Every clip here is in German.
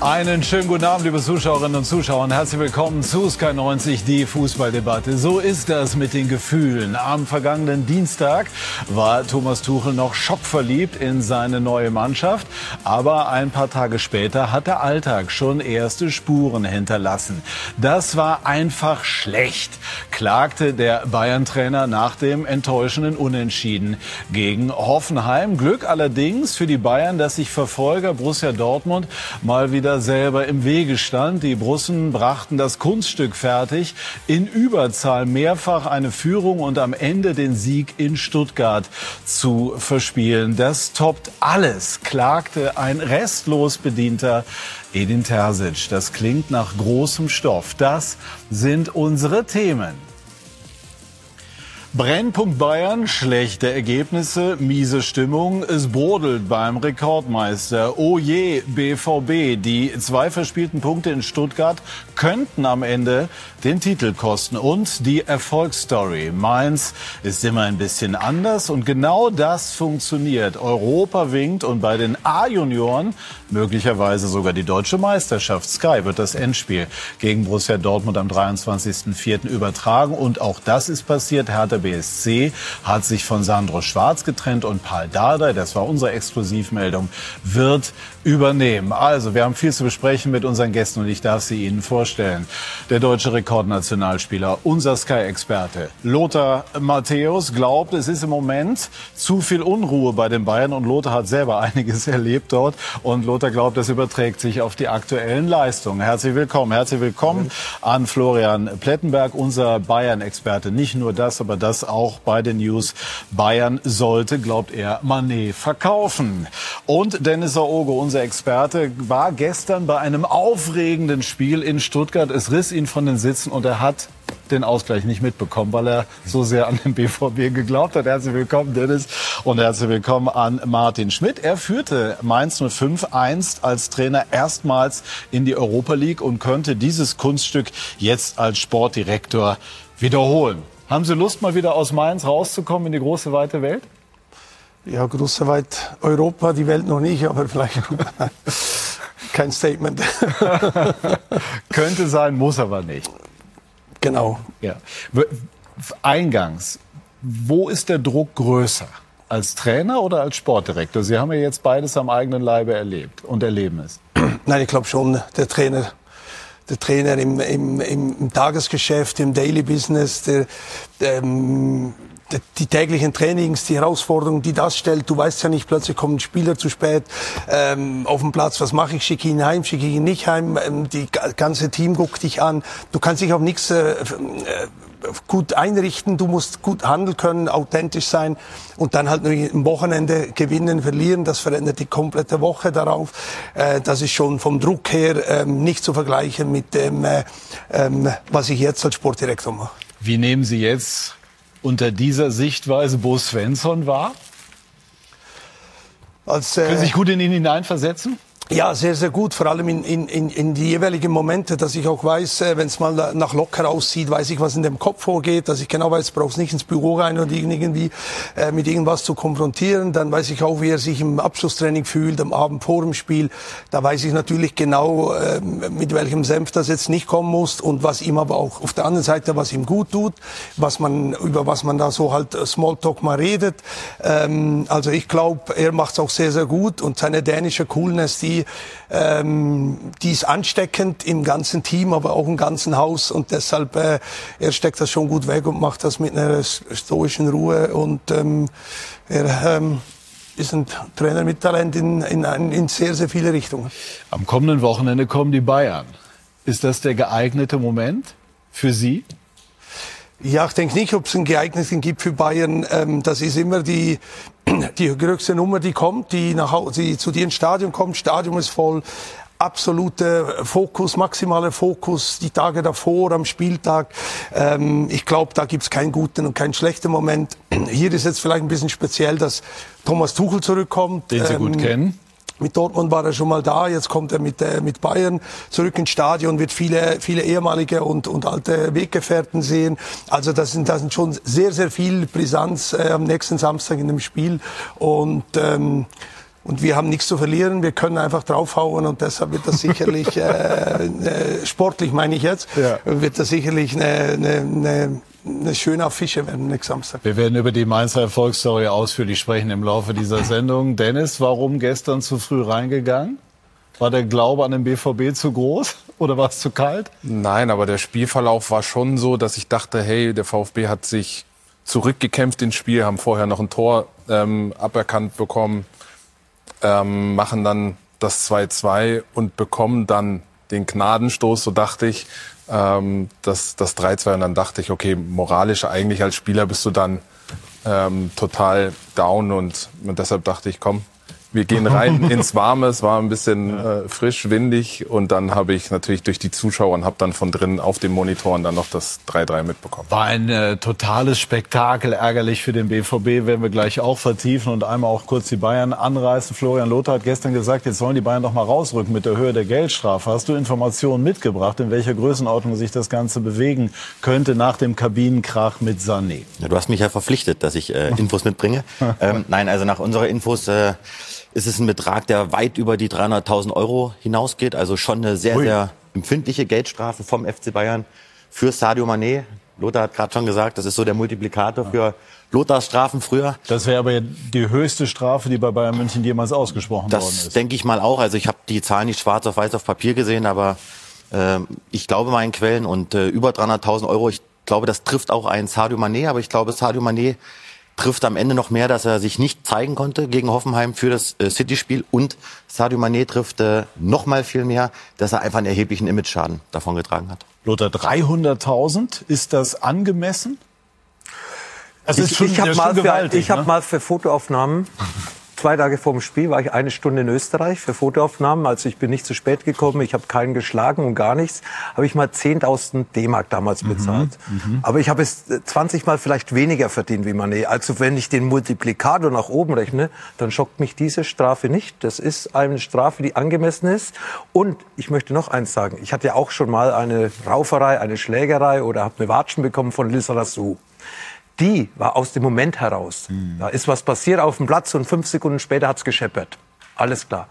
Einen schönen guten Abend, liebe Zuschauerinnen und Zuschauer. Herzlich willkommen zu Sky 90, die Fußballdebatte. So ist das mit den Gefühlen. Am vergangenen Dienstag war Thomas Tuchel noch schockverliebt in seine neue Mannschaft. Aber ein paar Tage später hat der Alltag schon erste Spuren hinterlassen. Das war einfach schlecht, klagte der Bayern-Trainer nach dem enttäuschenden Unentschieden gegen Hoffenheim. Glück allerdings für die Bayern, dass sich Verfolger Borussia Dortmund mal wieder wieder selber im Wege stand. Die Brussen brachten das Kunststück fertig, in Überzahl mehrfach eine Führung und am Ende den Sieg in Stuttgart zu verspielen. Das toppt alles, klagte ein restlos bedienter Edin Terzic. Das klingt nach großem Stoff. Das sind unsere Themen. Brennpunkt Bayern, schlechte Ergebnisse, miese Stimmung. Es brodelt beim Rekordmeister. Oh je, BVB. Die zwei verspielten Punkte in Stuttgart könnten am Ende den Titel kosten. Und die Erfolgsstory. Mainz ist immer ein bisschen anders und genau das funktioniert. Europa winkt und bei den A-Junioren möglicherweise sogar die deutsche Meisterschaft. Sky wird das Endspiel gegen Borussia Dortmund am 23.04. übertragen und auch das ist passiert. Hertha BSC hat sich von Sandro Schwarz getrennt und Paul Dardai, das war unsere Exklusivmeldung, wird übernehmen. Also, wir haben viel zu besprechen mit unseren Gästen und ich darf sie Ihnen vorstellen. Der deutsche Rekordnationalspieler, unser Sky-Experte Lothar Matthäus glaubt, es ist im Moment zu viel Unruhe bei den Bayern und Lothar hat selber einiges erlebt dort und Lothar glaubt, das überträgt sich auf die aktuellen Leistungen. Herzlich willkommen, herzlich willkommen an Florian Plettenberg, unser Bayern-Experte. Nicht nur das, aber das auch bei den News. Bayern sollte, glaubt er, Manet verkaufen. Und Dennis Aogo, unser Experte, war gestern bei einem aufregenden Spiel in Stuttgart. Es riss ihn von den Sitzen und er hat den Ausgleich nicht mitbekommen, weil er so sehr an den BVB geglaubt hat. Herzlich willkommen, Dennis, und herzlich willkommen an Martin Schmidt. Er führte Mainz 05 einst als Trainer erstmals in die Europa League und könnte dieses Kunststück jetzt als Sportdirektor wiederholen. Haben Sie Lust, mal wieder aus Mainz rauszukommen in die große, weite Welt? Ja, große, weit Europa, die Welt noch nicht, aber vielleicht kein Statement. Könnte sein, muss aber nicht. Genau. Ja. Eingangs, wo ist der Druck größer? Als Trainer oder als Sportdirektor? Sie haben ja jetzt beides am eigenen Leibe erlebt und erleben es. Nein, ich glaube schon, der Trainer der Trainer im, im, im Tagesgeschäft, im Daily Business, der, ähm, die täglichen Trainings, die Herausforderungen, die das stellt. Du weißt ja nicht, plötzlich kommt ein Spieler zu spät ähm, auf dem Platz. Was mache ich? Schicke ihn heim? Schicke ich ihn nicht heim? Ähm, die ganze Team guckt dich an. Du kannst dich auf nichts äh, äh, gut einrichten. Du musst gut handeln können, authentisch sein und dann halt nur am Wochenende gewinnen, verlieren. Das verändert die komplette Woche darauf. Äh, das ist schon vom Druck her ähm, nicht zu vergleichen mit dem, äh, ähm, was ich jetzt als Sportdirektor mache. Wie nehmen Sie jetzt unter dieser Sichtweise Bo Svensson wahr? Als, äh, Können Sie sich gut in ihn hineinversetzen? Ja, sehr, sehr gut. Vor allem in, in, in, in die jeweiligen Momente, dass ich auch weiß, äh, wenn es mal nach locker aussieht, weiß ich, was in dem Kopf vorgeht, dass ich genau weiß, brauchst nicht ins Büro rein und irgendwie äh, mit irgendwas zu konfrontieren. Dann weiß ich auch, wie er sich im Abschlusstraining fühlt, am Abend vor dem Spiel. Da weiß ich natürlich genau, äh, mit welchem Senf das jetzt nicht kommen muss und was ihm aber auch auf der anderen Seite, was ihm gut tut, was man, über was man da so halt Smalltalk mal redet. Ähm, also ich glaube, er macht es auch sehr, sehr gut und seine dänische Coolness, die ähm, die ist ansteckend im ganzen Team, aber auch im ganzen Haus und deshalb äh, er steckt das schon gut weg und macht das mit einer stoischen Ruhe und ähm, er ähm, ist ein Trainer mit Talent in, in, in sehr, sehr viele Richtungen. Am kommenden Wochenende kommen die Bayern. Ist das der geeignete Moment für Sie? Ja, ich denke nicht, ob es einen geeigneten gibt für Bayern. Ähm, das ist immer die, die größte Nummer, die kommt, die, nach, die zu dir ins Stadion kommt. Stadion ist voll. Absoluter Fokus, maximaler Fokus, die Tage davor, am Spieltag. Ähm, ich glaube, da gibt's keinen guten und keinen schlechten Moment. Hier ist jetzt vielleicht ein bisschen speziell, dass Thomas Tuchel zurückkommt. Den Sie ähm, gut kennen. Mit Dortmund war er schon mal da, jetzt kommt er mit, äh, mit Bayern zurück ins Stadion, wird viele, viele ehemalige und, und alte Weggefährten sehen. Also das sind, das sind schon sehr, sehr viel Brisanz äh, am nächsten Samstag in dem Spiel. Und ähm, Und wir haben nichts zu verlieren, wir können einfach draufhauen und deshalb wird das sicherlich, äh, äh, sportlich meine ich jetzt, ja. wird das sicherlich eine, eine, eine eine schöne Affische werden nächsten Samstag. Wir werden über die Mainzer Erfolgsstory ausführlich sprechen im Laufe dieser Sendung. Dennis, warum gestern zu früh reingegangen? War der Glaube an den BVB zu groß oder war es zu kalt? Nein, aber der Spielverlauf war schon so, dass ich dachte, hey, der VfB hat sich zurückgekämpft ins Spiel, haben vorher noch ein Tor ähm, aberkannt bekommen ähm, machen dann das 2-2 und bekommen dann den Gnadenstoß, so dachte ich, ähm, das, das 3-2 und dann dachte ich, okay, moralisch eigentlich als Spieler bist du dann ähm, total down und, und deshalb dachte ich, komm, wir gehen rein ins Warme, es war ein bisschen äh, frisch, windig und dann habe ich natürlich durch die Zuschauer und habe dann von drinnen auf den Monitoren dann noch das 3-3 mitbekommen. War ein äh, totales Spektakel, ärgerlich für den BVB, werden wir gleich auch vertiefen und einmal auch kurz die Bayern anreißen. Florian Lothar hat gestern gesagt, jetzt sollen die Bayern doch mal rausrücken mit der Höhe der Geldstrafe. Hast du Informationen mitgebracht, in welcher Größenordnung sich das Ganze bewegen könnte nach dem Kabinenkrach mit Sané? Ja, du hast mich ja verpflichtet, dass ich äh, Infos mitbringe. ähm, nein, also nach unserer Infos äh, ist es ein Betrag, der weit über die 300.000 Euro hinausgeht. Also schon eine sehr, Ui. sehr empfindliche Geldstrafe vom FC Bayern für Sadio Mané. Lothar hat gerade schon gesagt, das ist so der Multiplikator für Lothars Strafen früher. Das wäre aber die höchste Strafe, die bei Bayern München jemals ausgesprochen das worden ist. Das denke ich mal auch. Also ich habe die Zahlen nicht schwarz auf weiß auf Papier gesehen, aber äh, ich glaube meinen Quellen und äh, über 300.000 Euro. Ich glaube, das trifft auch einen Sadio Mané, aber ich glaube, Sadio Mané trifft am Ende noch mehr, dass er sich nicht zeigen konnte gegen Hoffenheim für das äh, City-Spiel und Sadio Mané trifft äh, noch mal viel mehr, dass er einfach einen erheblichen Image-Schaden davon getragen hat. Lothar, 300.000, ist das angemessen? Also ich, ich habe mal, für, ich ne? hab mal für Fotoaufnahmen Zwei Tage vor dem Spiel war ich eine Stunde in Österreich für Fotoaufnahmen. Also ich bin nicht zu spät gekommen, ich habe keinen geschlagen und gar nichts. Habe ich mal 10.000 D-Mark damals mhm, bezahlt. Mhm, Aber ich habe es 20 Mal vielleicht weniger verdient wie Mané. Also wenn ich den Multiplikator nach oben rechne, dann schockt mich diese Strafe nicht. Das ist eine Strafe, die angemessen ist. Und ich möchte noch eins sagen. Ich hatte ja auch schon mal eine Rauferei, eine Schlägerei oder habe eine Watschen bekommen von Lisa Lassou die war aus dem Moment heraus. Mhm. Da ist was passiert auf dem Platz und fünf Sekunden später hat's gescheppert. Alles klar.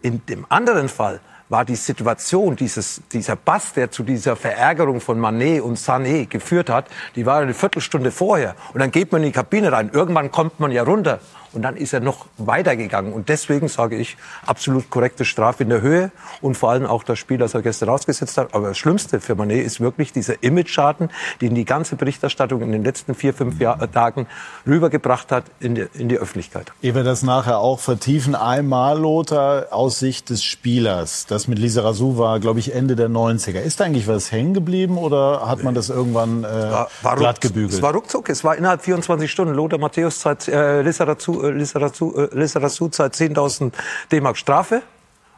In dem anderen Fall war die Situation, dieses, dieser Bass, der zu dieser Verärgerung von Manet und Sané geführt hat, die war eine Viertelstunde vorher. Und dann geht man in die Kabine rein. Irgendwann kommt man ja runter. Und dann ist er noch weitergegangen. Und deswegen sage ich, absolut korrekte Strafe in der Höhe und vor allem auch das Spiel, das er gestern rausgesetzt hat. Aber das Schlimmste für Manet ist wirklich dieser Image-Schaden, den die ganze Berichterstattung in den letzten vier, fünf Jahr, äh, Tagen rübergebracht hat in die, in die Öffentlichkeit. Ehe wir das nachher auch vertiefen, einmal, Lothar, aus Sicht des Spielers. Das mit Lisa Razou war, glaube ich, Ende der 90er. Ist da eigentlich was hängen geblieben oder hat man das irgendwann äh, war, war glatt gebügelt? Es war ruckzuck. Es war innerhalb 24 Stunden. Lothar Matthäus, Zeit, äh, Lisa Razou äh, Lissarazu äh, zahlt 10.000 D-Mark Strafe.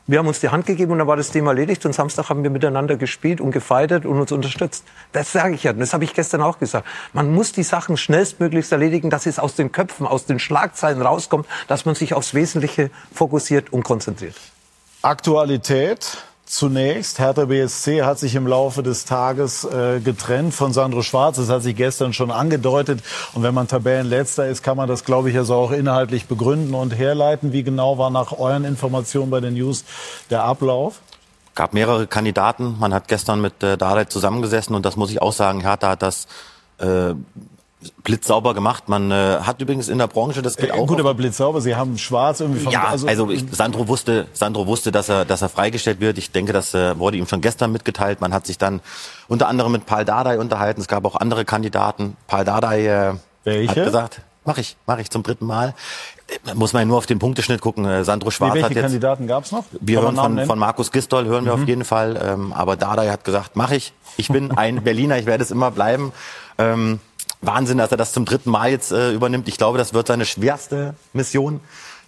Wir haben uns die Hand gegeben und dann war das Thema erledigt. Und Samstag haben wir miteinander gespielt und gefeitet und uns unterstützt. Das sage ich ja. Das habe ich gestern auch gesagt. Man muss die Sachen schnellstmöglichst erledigen, dass es aus den Köpfen, aus den Schlagzeilen rauskommt, dass man sich aufs Wesentliche fokussiert und konzentriert. Aktualität. Zunächst, Hertha BSC hat sich im Laufe des Tages äh, getrennt von Sandro Schwarz. Das hat sich gestern schon angedeutet. Und wenn man Tabellenletzter ist, kann man das, glaube ich, also auch inhaltlich begründen und herleiten. Wie genau war nach euren Informationen bei den News der Ablauf? gab mehrere Kandidaten. Man hat gestern mit äh, Dardai zusammengesessen und das muss ich auch sagen, Hertha hat das äh, blitzsauber gemacht. Man äh, hat übrigens in der Branche, das geht äh, auch. Gut, aber blitzsauber, Sie haben schwarz irgendwie Ja, also, also ich, Sandro wusste, Sandro wusste, dass er, dass er freigestellt wird. Ich denke, das äh, wurde ihm schon gestern mitgeteilt. Man hat sich dann unter anderem mit Paul Dardai unterhalten. Es gab auch andere Kandidaten. Paul Dardai äh, Welche? hat gesagt, mach ich, mach ich zum dritten Mal. Muss man ja nur auf den Punkteschnitt gucken. Äh, Sandro Schwarz welche hat jetzt. Kandidaten gab's noch? Wir hören von, von Markus Gistol, hören wir mhm. auf jeden Fall. Ähm, aber Dardai hat gesagt, mach ich. Ich bin ein Berliner, ich werde es immer bleiben. Ähm, Wahnsinn, dass er das zum dritten Mal jetzt äh, übernimmt. Ich glaube, das wird seine schwerste Mission,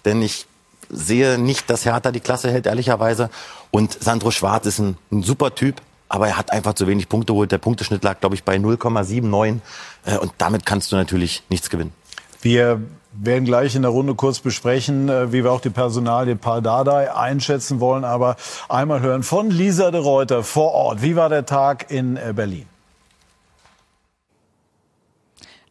denn ich sehe nicht, dass Hertha die Klasse hält, ehrlicherweise. Und Sandro Schwarz ist ein, ein super Typ, aber er hat einfach zu wenig Punkte geholt. Der Punkteschnitt lag, glaube ich, bei 0,79 äh, und damit kannst du natürlich nichts gewinnen. Wir werden gleich in der Runde kurz besprechen, äh, wie wir auch die Personalie Paul Dardai einschätzen wollen. Aber einmal hören von Lisa de Reuter vor Ort. Wie war der Tag in äh, Berlin?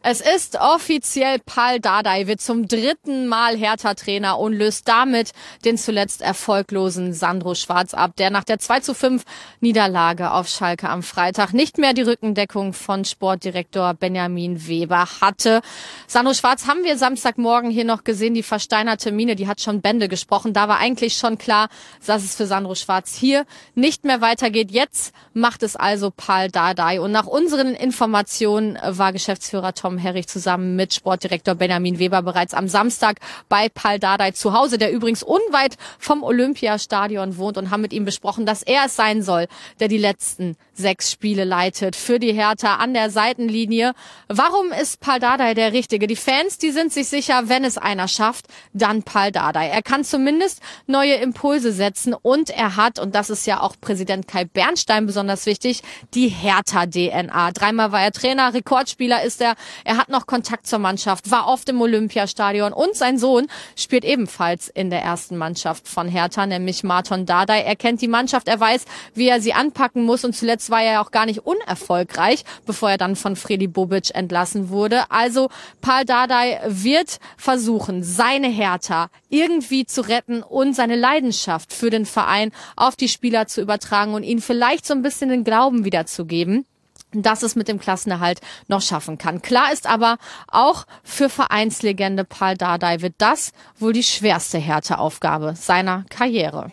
Es ist offiziell Paul Dardai wird zum dritten Mal Hertha-Trainer und löst damit den zuletzt erfolglosen Sandro Schwarz ab, der nach der 2 zu 5 Niederlage auf Schalke am Freitag nicht mehr die Rückendeckung von Sportdirektor Benjamin Weber hatte. Sandro Schwarz haben wir Samstagmorgen hier noch gesehen, die versteinerte Mine, die hat schon Bände gesprochen. Da war eigentlich schon klar, dass es für Sandro Schwarz hier nicht mehr weitergeht. Jetzt macht es also Paul Dardai und nach unseren Informationen war Geschäftsführer Tom Tom Herrich zusammen mit Sportdirektor Benjamin Weber bereits am Samstag bei Paul Dardai zu Hause, der übrigens unweit vom Olympiastadion wohnt und haben mit ihm besprochen, dass er es sein soll, der die letzten sechs Spiele leitet für die Hertha an der Seitenlinie. Warum ist Paul Dardai der Richtige? Die Fans, die sind sich sicher, wenn es einer schafft, dann Paul Dardai. Er kann zumindest neue Impulse setzen und er hat, und das ist ja auch Präsident Kai Bernstein besonders wichtig, die Hertha-DNA. Dreimal war er Trainer, Rekordspieler ist er. Er hat noch Kontakt zur Mannschaft, war oft im Olympiastadion und sein Sohn spielt ebenfalls in der ersten Mannschaft von Hertha, nämlich Marton Dardai. Er kennt die Mannschaft, er weiß, wie er sie anpacken muss und zuletzt war er ja auch gar nicht unerfolgreich, bevor er dann von Freddy Bobic entlassen wurde. Also Paul Dardai wird versuchen, seine Hertha irgendwie zu retten und seine Leidenschaft für den Verein auf die Spieler zu übertragen und ihnen vielleicht so ein bisschen den Glauben wiederzugeben dass es mit dem Klassenerhalt noch schaffen kann. Klar ist aber, auch für Vereinslegende Paul Dardai wird das wohl die schwerste Härteaufgabe seiner Karriere.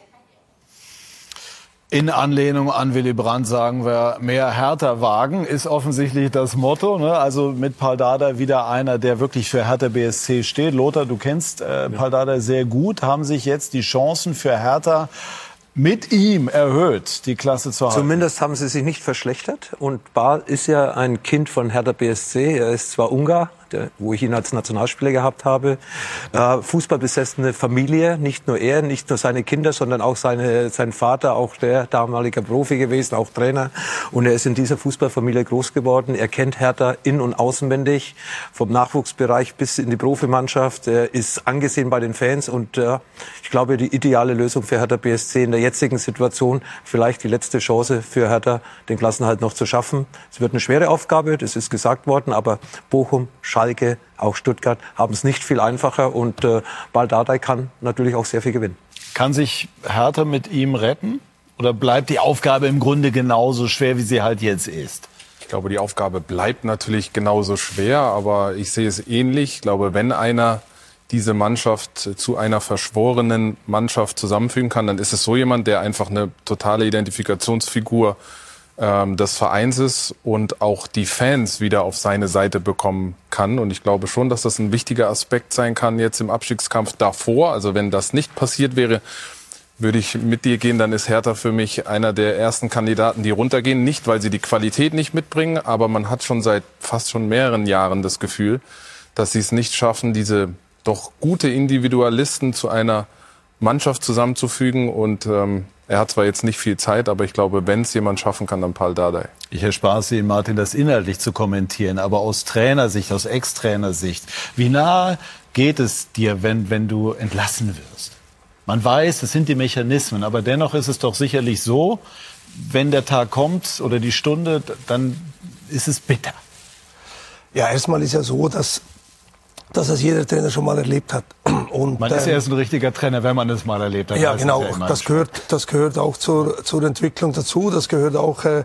In Anlehnung an Willy Brandt sagen wir, mehr härter wagen ist offensichtlich das Motto. Ne? Also mit Paul Dardai wieder einer, der wirklich für Hertha BSC steht. Lothar, du kennst äh, Paul Dardai sehr gut. Haben sich jetzt die Chancen für Hertha mit ihm erhöht, die Klasse zu halten. Zumindest haben sie sich nicht verschlechtert. Und Bar ist ja ein Kind von Hertha BSC. Er ist zwar Ungar, wo ich ihn als Nationalspieler gehabt habe. Äh, Fußballbesessene Familie, nicht nur er, nicht nur seine Kinder, sondern auch seine, sein Vater, auch der damalige Profi gewesen, auch Trainer. Und er ist in dieser Fußballfamilie groß geworden. Er kennt Hertha in- und auswendig, vom Nachwuchsbereich bis in die Profimannschaft. Er ist angesehen bei den Fans und äh, ich glaube, die ideale Lösung für Hertha BSC in der jetzigen Situation, vielleicht die letzte Chance für Hertha, den Klassenhalt noch zu schaffen. Es wird eine schwere Aufgabe, das ist gesagt worden, aber Bochum, Schalke, Schalke, auch Stuttgart haben es nicht viel einfacher und äh, Baldadei kann natürlich auch sehr viel gewinnen. Kann sich Hertha mit ihm retten? Oder bleibt die Aufgabe im Grunde genauso schwer, wie sie halt jetzt ist? Ich glaube, die Aufgabe bleibt natürlich genauso schwer, aber ich sehe es ähnlich. Ich glaube, wenn einer diese Mannschaft zu einer verschworenen Mannschaft zusammenfügen kann, dann ist es so jemand, der einfach eine totale Identifikationsfigur ähm, des Vereins ist und auch die Fans wieder auf seine Seite bekommen kann. Und ich glaube schon, dass das ein wichtiger Aspekt sein kann jetzt im Abstiegskampf davor. Also wenn das nicht passiert wäre, würde ich mit dir gehen, dann ist Hertha für mich einer der ersten Kandidaten, die runtergehen. Nicht, weil sie die Qualität nicht mitbringen, aber man hat schon seit fast schon mehreren Jahren das Gefühl, dass sie es nicht schaffen, diese doch gute Individualisten zu einer Mannschaft zusammenzufügen. Und ähm, er hat zwar jetzt nicht viel Zeit, aber ich glaube, wenn es jemand schaffen kann, dann Paul Dardai. Ich erspare Ihnen, Martin, das inhaltlich zu kommentieren, aber aus Trainersicht, aus Ex-Trainersicht, wie nah geht es dir, wenn, wenn du entlassen wirst? Man weiß, das sind die Mechanismen, aber dennoch ist es doch sicherlich so, wenn der Tag kommt oder die Stunde, dann ist es bitter. Ja, erstmal ist ja so, dass dass das jeder Trainer schon mal erlebt hat. Und, man ist ja ähm, erst ein richtiger Trainer, wenn man es mal erlebt hat. Ja, genau. Ja das, gehört, das gehört auch zur, zur Entwicklung dazu. Das gehört auch äh,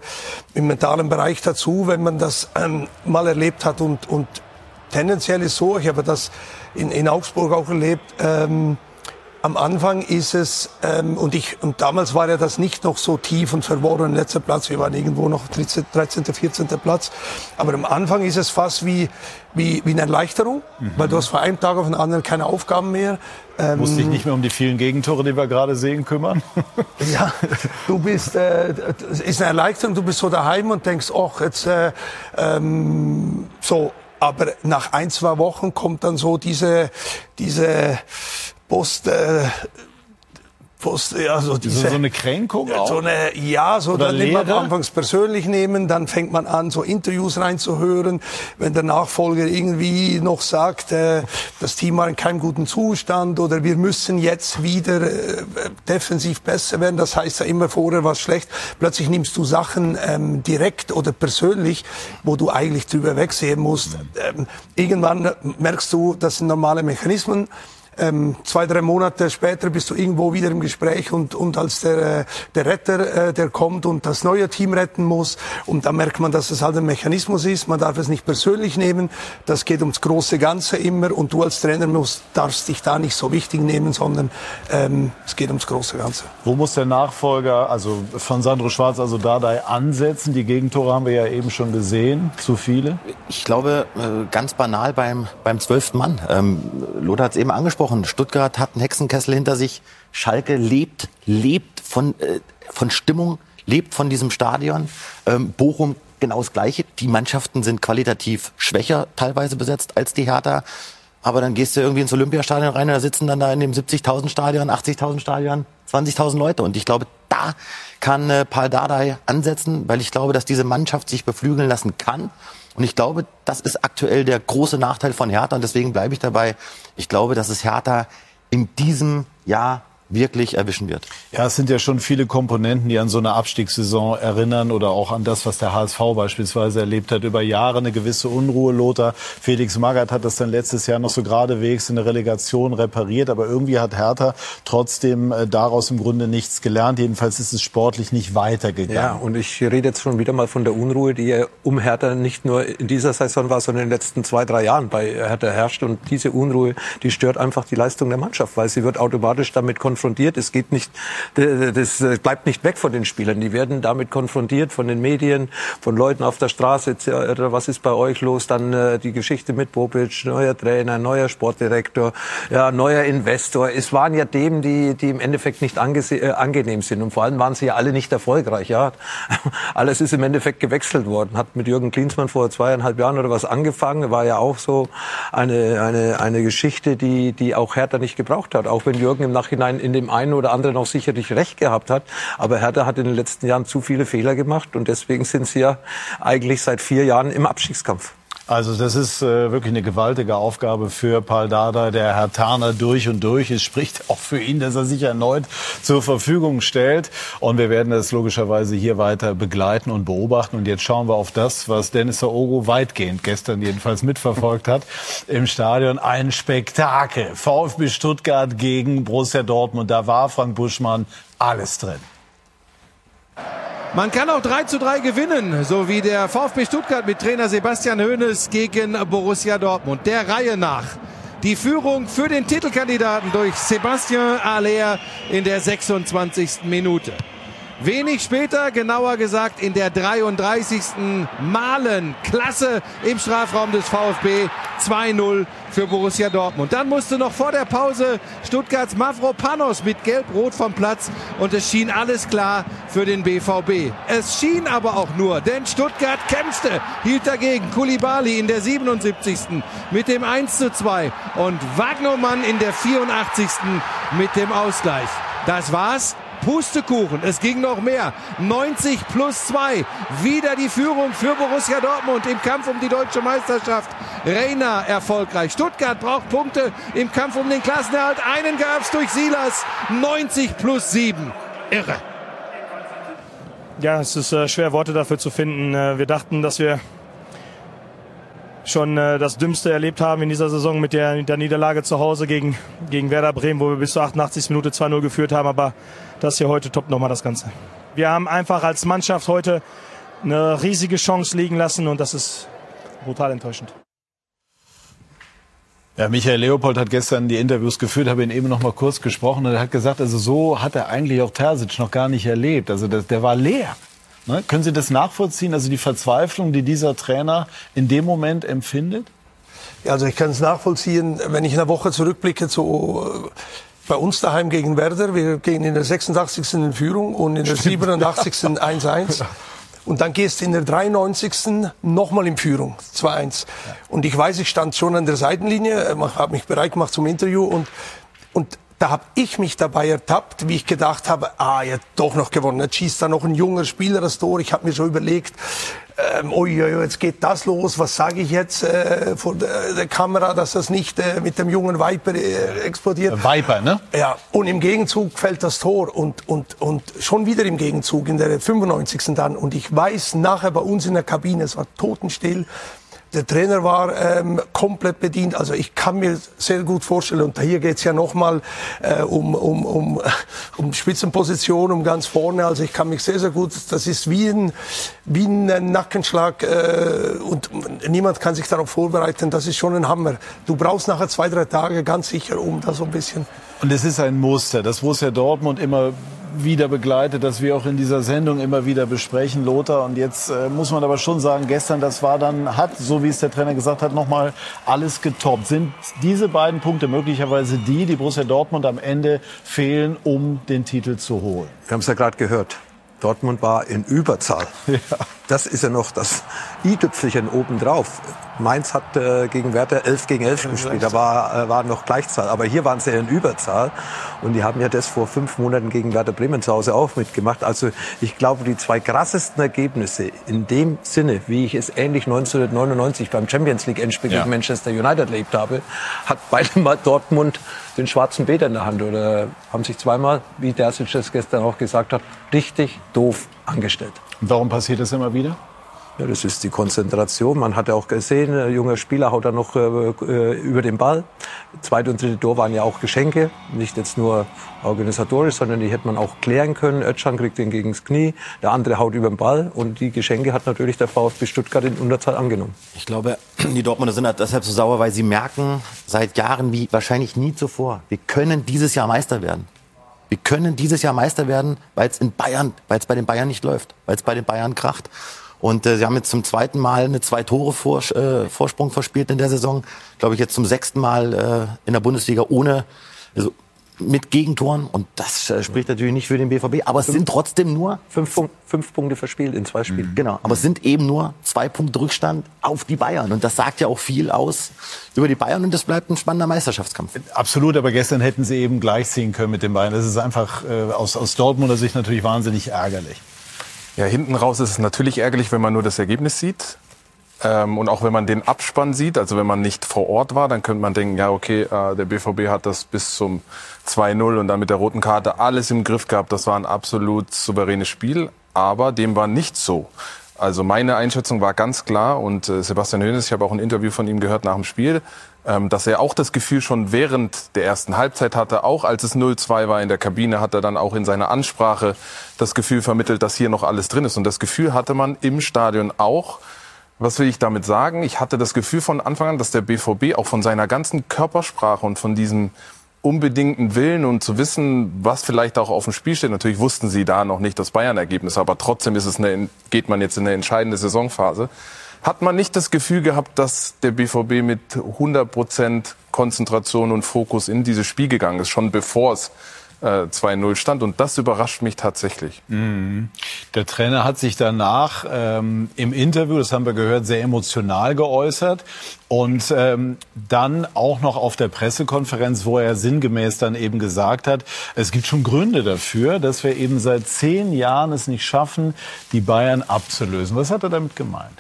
im mentalen Bereich dazu, wenn man das ähm, mal erlebt hat. Und, und tendenziell ist so, ich habe das in, in Augsburg auch erlebt, ähm, am Anfang ist es, ähm, und, ich, und damals war ja das nicht noch so tief und verworren, letzter Platz, wir waren irgendwo noch 13., 13., 14. Platz, aber am Anfang ist es fast wie, wie, wie eine Erleichterung, mhm. weil du hast von einem Tag auf den anderen keine Aufgaben mehr. Ähm, Musst dich nicht mehr um die vielen Gegentore, die wir gerade sehen, kümmern? ja, du bist, äh, ist eine Erleichterung, du bist so daheim und denkst, ach, jetzt, äh, ähm, so, aber nach ein, zwei Wochen kommt dann so diese, diese Post, äh, also diese, so eine Kränkung auch? So eine, ja, so Oder dann nimmt man anfangs persönlich nehmen, dann fängt man an, so Interviews reinzuhören. Wenn der Nachfolger irgendwie noch sagt, äh, das Team war in keinem guten Zustand oder wir müssen jetzt wieder äh, defensiv besser werden, das heißt ja immer vorher war schlecht. Plötzlich nimmst du Sachen ähm, direkt oder persönlich, wo du eigentlich drüber wegsehen musst. Ähm, irgendwann merkst du, das sind normale Mechanismen ähm, zwei, drei Monate später bist du irgendwo wieder im Gespräch und, und als der, äh, der Retter, äh, der kommt und das neue Team retten muss. Und da merkt man, dass es halt ein Mechanismus ist. Man darf es nicht persönlich nehmen. Das geht ums große Ganze immer. Und du als Trainer musst, darfst dich da nicht so wichtig nehmen, sondern ähm, es geht ums große Ganze. Wo muss der Nachfolger, also von Sandro Schwarz, also Dardai, ansetzen? Die Gegentore haben wir ja eben schon gesehen. Zu viele? Ich glaube, äh, ganz banal beim, beim zwölften Mann. Ähm, Lothar hat es eben angesprochen angesprochen, Stuttgart hat einen Hexenkessel hinter sich. Schalke lebt, lebt von, äh, von Stimmung, lebt von diesem Stadion. Ähm, Bochum genau das Gleiche. Die Mannschaften sind qualitativ schwächer teilweise besetzt als die Hertha. Aber dann gehst du irgendwie ins Olympiastadion rein und da sitzen dann da in dem 70.000 Stadion, 80.000 Stadion 20.000 Leute. Und ich glaube, da kann äh, Paul Dardai ansetzen, weil ich glaube, dass diese Mannschaft sich beflügeln lassen kann. Und ich glaube, das ist aktuell der große Nachteil von Hertha. Und deswegen bleibe ich dabei. Ich glaube, dass es Hertha in diesem Jahr wirklich erwischen wird. Ja, es sind ja schon viele Komponenten, die an so eine Abstiegssaison erinnern oder auch an das, was der HSV beispielsweise erlebt hat. Über Jahre eine gewisse Unruhe. Lothar Felix Magath hat das dann letztes Jahr noch so geradewegs in der Relegation repariert. Aber irgendwie hat Hertha trotzdem äh, daraus im Grunde nichts gelernt. Jedenfalls ist es sportlich nicht weitergegangen. Ja, und ich rede jetzt schon wieder mal von der Unruhe, die ja um Hertha nicht nur in dieser Saison war, sondern in den letzten zwei, drei Jahren bei Hertha herrscht. Und diese Unruhe, die stört einfach die Leistung der Mannschaft, weil sie wird automatisch damit konfrontiert konfrontiert. Es geht nicht, das bleibt nicht weg von den Spielern. Die werden damit konfrontiert von den Medien, von Leuten auf der Straße. Was ist bei euch los? Dann äh, die Geschichte mit Bobic, neuer Trainer, neuer Sportdirektor, ja, neuer Investor. Es waren ja Themen, die, die im Endeffekt nicht äh, angenehm sind. Und vor allem waren sie ja alle nicht erfolgreich. Ja, alles ist im Endeffekt gewechselt worden. Hat mit Jürgen Klinsmann vor zweieinhalb Jahren oder was angefangen. War ja auch so eine, eine, eine Geschichte, die, die auch Hertha nicht gebraucht hat. Auch wenn Jürgen im Nachhinein in dem einen oder anderen auch sicherlich recht gehabt hat. Aber Hertha hat in den letzten Jahren zu viele Fehler gemacht und deswegen sind sie ja eigentlich seit vier Jahren im Abstiegskampf. Also das ist äh, wirklich eine gewaltige Aufgabe für Paul Dada, der Herr Tarner durch und durch. Es spricht auch für ihn, dass er sich erneut zur Verfügung stellt. Und wir werden das logischerweise hier weiter begleiten und beobachten. Und jetzt schauen wir auf das, was Dennis Ogo weitgehend gestern jedenfalls mitverfolgt hat im Stadion. Ein Spektakel. VfB Stuttgart gegen Borussia Dortmund. Da war Frank Buschmann alles drin. Man kann auch 3 zu 3 gewinnen, so wie der VfB Stuttgart mit Trainer Sebastian Hoeneß gegen Borussia Dortmund. Der Reihe nach. Die Führung für den Titelkandidaten durch Sebastian Aller in der 26. Minute. Wenig später, genauer gesagt in der 33. Malen Klasse im Strafraum des VfB 2-0 für Borussia Dortmund. Dann musste noch vor der Pause Stuttgarts Mavropanos mit Gelb-Rot vom Platz und es schien alles klar für den BVB. Es schien aber auch nur, denn Stuttgart kämpfte, hielt dagegen Kulibali in der 77. mit dem 1-2 und Wagnermann in der 84. mit dem Ausgleich. Das war's. Pustekuchen. Es ging noch mehr. 90 plus 2. Wieder die Führung für Borussia Dortmund im Kampf um die deutsche Meisterschaft. Reina erfolgreich. Stuttgart braucht Punkte im Kampf um den Klassenerhalt. Einen gab es durch Silas. 90 plus 7. Irre. Ja, es ist äh, schwer, Worte dafür zu finden. Äh, wir dachten, dass wir schon äh, das Dümmste erlebt haben in dieser Saison mit der, der Niederlage zu Hause gegen, gegen Werder Bremen, wo wir bis zur 88. Minute 2-0 geführt haben. Aber das hier heute toppt nochmal das Ganze. Wir haben einfach als Mannschaft heute eine riesige Chance liegen lassen und das ist brutal enttäuschend. Ja, Michael Leopold hat gestern die Interviews geführt, habe ihn eben noch mal kurz gesprochen und er hat gesagt, also so hat er eigentlich auch Terzic noch gar nicht erlebt. Also das, der war leer. Ne? Können Sie das nachvollziehen? Also die Verzweiflung, die dieser Trainer in dem Moment empfindet? Ja, also ich kann es nachvollziehen, wenn ich eine Woche zurückblicke, so bei uns daheim gegen Werder. Wir gehen in der 86. in Führung und in der 87. 1-1. Und dann gehst du in der 93. nochmal in Führung, 2-1. Und ich weiß, ich stand schon an der Seitenlinie, habe mich bereit gemacht zum Interview und, und da habe ich mich dabei ertappt, wie ich gedacht habe, ah, ja, doch noch gewonnen. Jetzt schießt da noch ein junger Spieler das Tor. Ich habe mir schon überlegt, ähm, oi, jetzt geht das los, was sage ich jetzt äh, vor der, der, Kamera, dass das nicht äh, mit dem jungen Viper äh, explodiert. Viper, ne? Ja, und im Gegenzug fällt das Tor und, und, und schon wieder im Gegenzug in der 95. dann. Und ich weiß nachher bei uns in der Kabine, es war totenstill, der Trainer war ähm, komplett bedient. Also ich kann mir sehr gut vorstellen, und hier geht's ja nochmal äh, um, um, um, um Spitzenposition, um ganz vorne. Also ich kann mich sehr, sehr gut, das ist wie ein, wie ein Nackenschlag äh, und niemand kann sich darauf vorbereiten. Das ist schon ein Hammer. Du brauchst nachher zwei, drei Tage ganz sicher, um da so ein bisschen... Und es ist ein Muster, das Borussia Dortmund immer wieder begleitet, dass wir auch in dieser Sendung immer wieder besprechen, Lothar. Und jetzt äh, muss man aber schon sagen, gestern, das war dann, hat, so wie es der Trainer gesagt hat, nochmal alles getoppt. Sind diese beiden Punkte möglicherweise die, die Borussia Dortmund am Ende fehlen, um den Titel zu holen? Wir haben es ja gerade gehört. Dortmund war in Überzahl. Ja. Das ist ja noch das i-Tüpfelchen obendrauf. Mainz hat äh, gegen Werder 11 gegen 11 gespielt. Da war, äh, war noch Gleichzahl. Aber hier waren sie ja in Überzahl. Und die haben ja das vor fünf Monaten gegen Werder Bremen zu Hause auch mitgemacht. Also ich glaube, die zwei krassesten Ergebnisse in dem Sinne, wie ich es ähnlich 1999 beim Champions League Endspiel ja. gegen Manchester United erlebt habe, hat beide mal Dortmund den schwarzen Peter in der Hand oder haben sich zweimal, wie Dersic das gestern auch gesagt hat, richtig doof angestellt. Und warum passiert das immer wieder? Ja, das ist die Konzentration. Man hat ja auch gesehen, ein junger Spieler haut da noch äh, äh, über den Ball. Zweite und dritte Tor waren ja auch Geschenke. Nicht jetzt nur organisatorisch, sondern die hätte man auch klären können. Özcan kriegt den gegen das Knie, der andere haut über den Ball. Und die Geschenke hat natürlich der VfB Stuttgart in Unterzahl angenommen. Ich glaube, die Dortmunder sind halt deshalb so sauer, weil sie merken seit Jahren wie wahrscheinlich nie zuvor, wir können dieses Jahr Meister werden. Wir können dieses Jahr Meister werden, weil es in Bayern, weil es bei den Bayern nicht läuft, weil es bei den Bayern kracht. Und äh, sie haben jetzt zum zweiten Mal eine zwei Tore -Vors äh, Vorsprung verspielt in der Saison. Glaube ich jetzt zum sechsten Mal äh, in der Bundesliga ohne, also mit Gegentoren. Und das äh, spricht natürlich nicht für den BVB. Aber es fünf, sind trotzdem nur fünf, fünf, Punkte verspielt in zwei Spielen. Mhm. Genau. Aber es sind eben nur zwei Punkte Rückstand auf die Bayern. Und das sagt ja auch viel aus über die Bayern. Und das bleibt ein spannender Meisterschaftskampf. Absolut. Aber gestern hätten sie eben gleichziehen können mit den Bayern. Das ist einfach äh, aus, aus Dortmunder Sicht natürlich wahnsinnig ärgerlich. Ja, hinten raus ist es natürlich ärgerlich, wenn man nur das Ergebnis sieht. Ähm, und auch wenn man den Abspann sieht, also wenn man nicht vor Ort war, dann könnte man denken, ja, okay, äh, der BVB hat das bis zum 2-0 und dann mit der roten Karte alles im Griff gehabt. Das war ein absolut souveränes Spiel, aber dem war nicht so. Also meine Einschätzung war ganz klar und äh, Sebastian Hoeneß, ich habe auch ein Interview von ihm gehört nach dem Spiel, ähm, dass er auch das Gefühl schon während der ersten Halbzeit hatte, auch als es 0-2 war in der Kabine, hat er dann auch in seiner Ansprache das Gefühl vermittelt, dass hier noch alles drin ist. Und das Gefühl hatte man im Stadion auch. Was will ich damit sagen? Ich hatte das Gefühl von Anfang an, dass der BVB auch von seiner ganzen Körpersprache und von diesem unbedingten Willen und zu wissen, was vielleicht auch auf dem Spiel steht. Natürlich wussten sie da noch nicht das Bayern-Ergebnis, aber trotzdem ist es eine, geht man jetzt in eine entscheidende Saisonphase. Hat man nicht das Gefühl gehabt, dass der BVB mit 100 Prozent Konzentration und Fokus in dieses Spiel gegangen ist, schon bevor es äh, 2-0 stand. Und das überrascht mich tatsächlich. Mhm. Der Trainer hat sich danach ähm, im Interview, das haben wir gehört, sehr emotional geäußert. Und ähm, dann auch noch auf der Pressekonferenz, wo er sinngemäß dann eben gesagt hat, es gibt schon Gründe dafür, dass wir eben seit zehn Jahren es nicht schaffen, die Bayern abzulösen. Was hat er damit gemeint?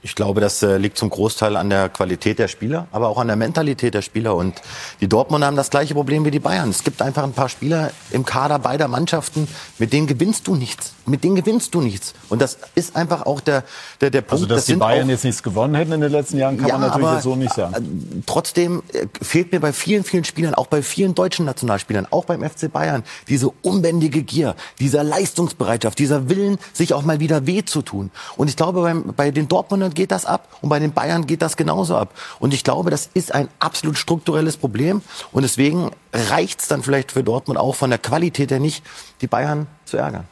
Ich glaube, das äh, liegt zum Großteil an der Qualität der Spieler, aber auch an der Mentalität der Spieler. Und die Dortmunder haben das gleiche Problem wie die Bayern. Es gibt einfach ein paar Spieler im Kader beider Mannschaften, mit denen gewinnst du nichts. Mit denen gewinnst du nichts. Und das ist einfach auch der, der, der Punkt. Also, dass das die Bayern jetzt nichts gewonnen hätten in den letzten Jahren, kann ja, man natürlich so nicht sagen. Äh, trotzdem äh, fehlt mir bei vielen, vielen Spielern, auch bei vielen deutschen Nationalspielern, auch beim FC Bayern, diese unbändige Gier, dieser Leistungsbereitschaft, dieser Willen, sich auch mal wieder weh zu tun. Und ich glaube, beim, bei den Dortmundern Deutschland geht das ab und bei den Bayern geht das genauso ab. Und ich glaube, das ist ein absolut strukturelles Problem. Und deswegen reicht es dann vielleicht für Dortmund auch von der Qualität her nicht, die Bayern zu ärgern.